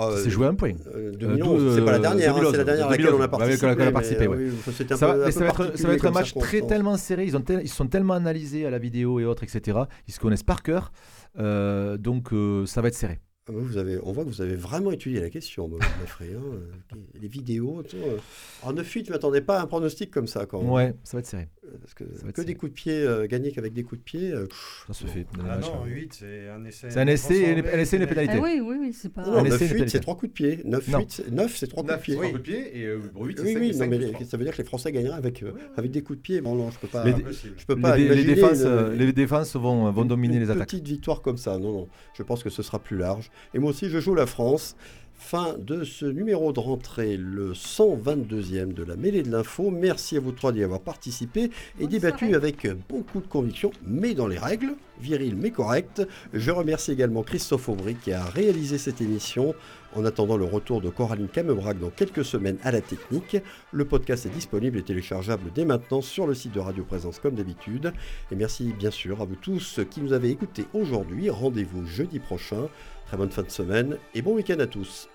S2: Ah,
S5: C'est joué à un point.
S2: euh,
S5: Euh,
S2: 2011,
S5: dou-
S2: c'est pas la
S5: euh,
S2: dernière, hein,
S5: 2011,
S2: c'est la dernière à laquelle on a
S5: 2011,
S2: participé.
S5: avec laquelle on a
S2: mais,
S5: participé,
S2: euh,
S5: ouais.
S2: oui, ça,
S5: va, ça être, ça va
S2: particulier
S5: être un match très tellement serré. Ils, ont tel- ils sont tellement analysés à la vidéo et autres, etc. Ils se connaissent par cœur. Euh, donc, euh, ça va être serré.
S2: Ah, vous avez, on voit que vous avez vraiment étudié la question, me- Maffrey, hein, euh, les vidéos. tout, euh. En 9-8, je ne m'attendais pas à un pronostic comme ça. Quand même.
S5: Ouais, ça va être serré.
S2: Parce que,
S5: Ça va être
S2: que
S5: serré.
S2: des coups de pied, euh, gagner qu'avec des coups de pied. euh,
S5: Ça se fait.
S4: Ah non,
S5: hein.
S4: 8, c'est un essai.
S5: C'est un essai et une- une pénalité.
S3: Ah oui, oui, oui, c'est pas.
S2: non,
S5: Un essai,
S2: 9-8,
S5: pénalité.
S2: c'est trois coups de pied. 9-8, 9, c'est trois coups de pied.
S5: de pied et euh, 8,
S2: Oui, oui, non, mais les- ça veut dire que les Français gagneraient avec, euh, avec des coups de pied. Bon, non, je peux pas. Je peux pas
S5: les, défenses,
S2: une-
S5: euh, les défenses vont, vont
S2: une-
S5: dominer
S2: une
S5: les attaques.
S2: petite victoire comme ça. Non, non. Je pense que ce sera plus large. Et moi aussi, je joue la France. Fin de ce numéro de rentrée, le 122e de la mêlée de l'info. Merci à vous trois d'y avoir participé et
S3: Bonne
S2: débattu
S3: soirée.
S2: avec beaucoup de conviction, mais dans les règles, viril mais correct. Je remercie également Christophe Aubry qui a réalisé cette émission. En attendant le retour de Coraline Camebrac dans quelques semaines à la technique, le podcast est disponible et téléchargeable dès maintenant sur le site de Radio Présence comme d'habitude. Et merci bien sûr à vous tous qui nous avez écoutés aujourd'hui. Rendez-vous jeudi prochain. Très bonne fin de semaine et bon week-end à tous.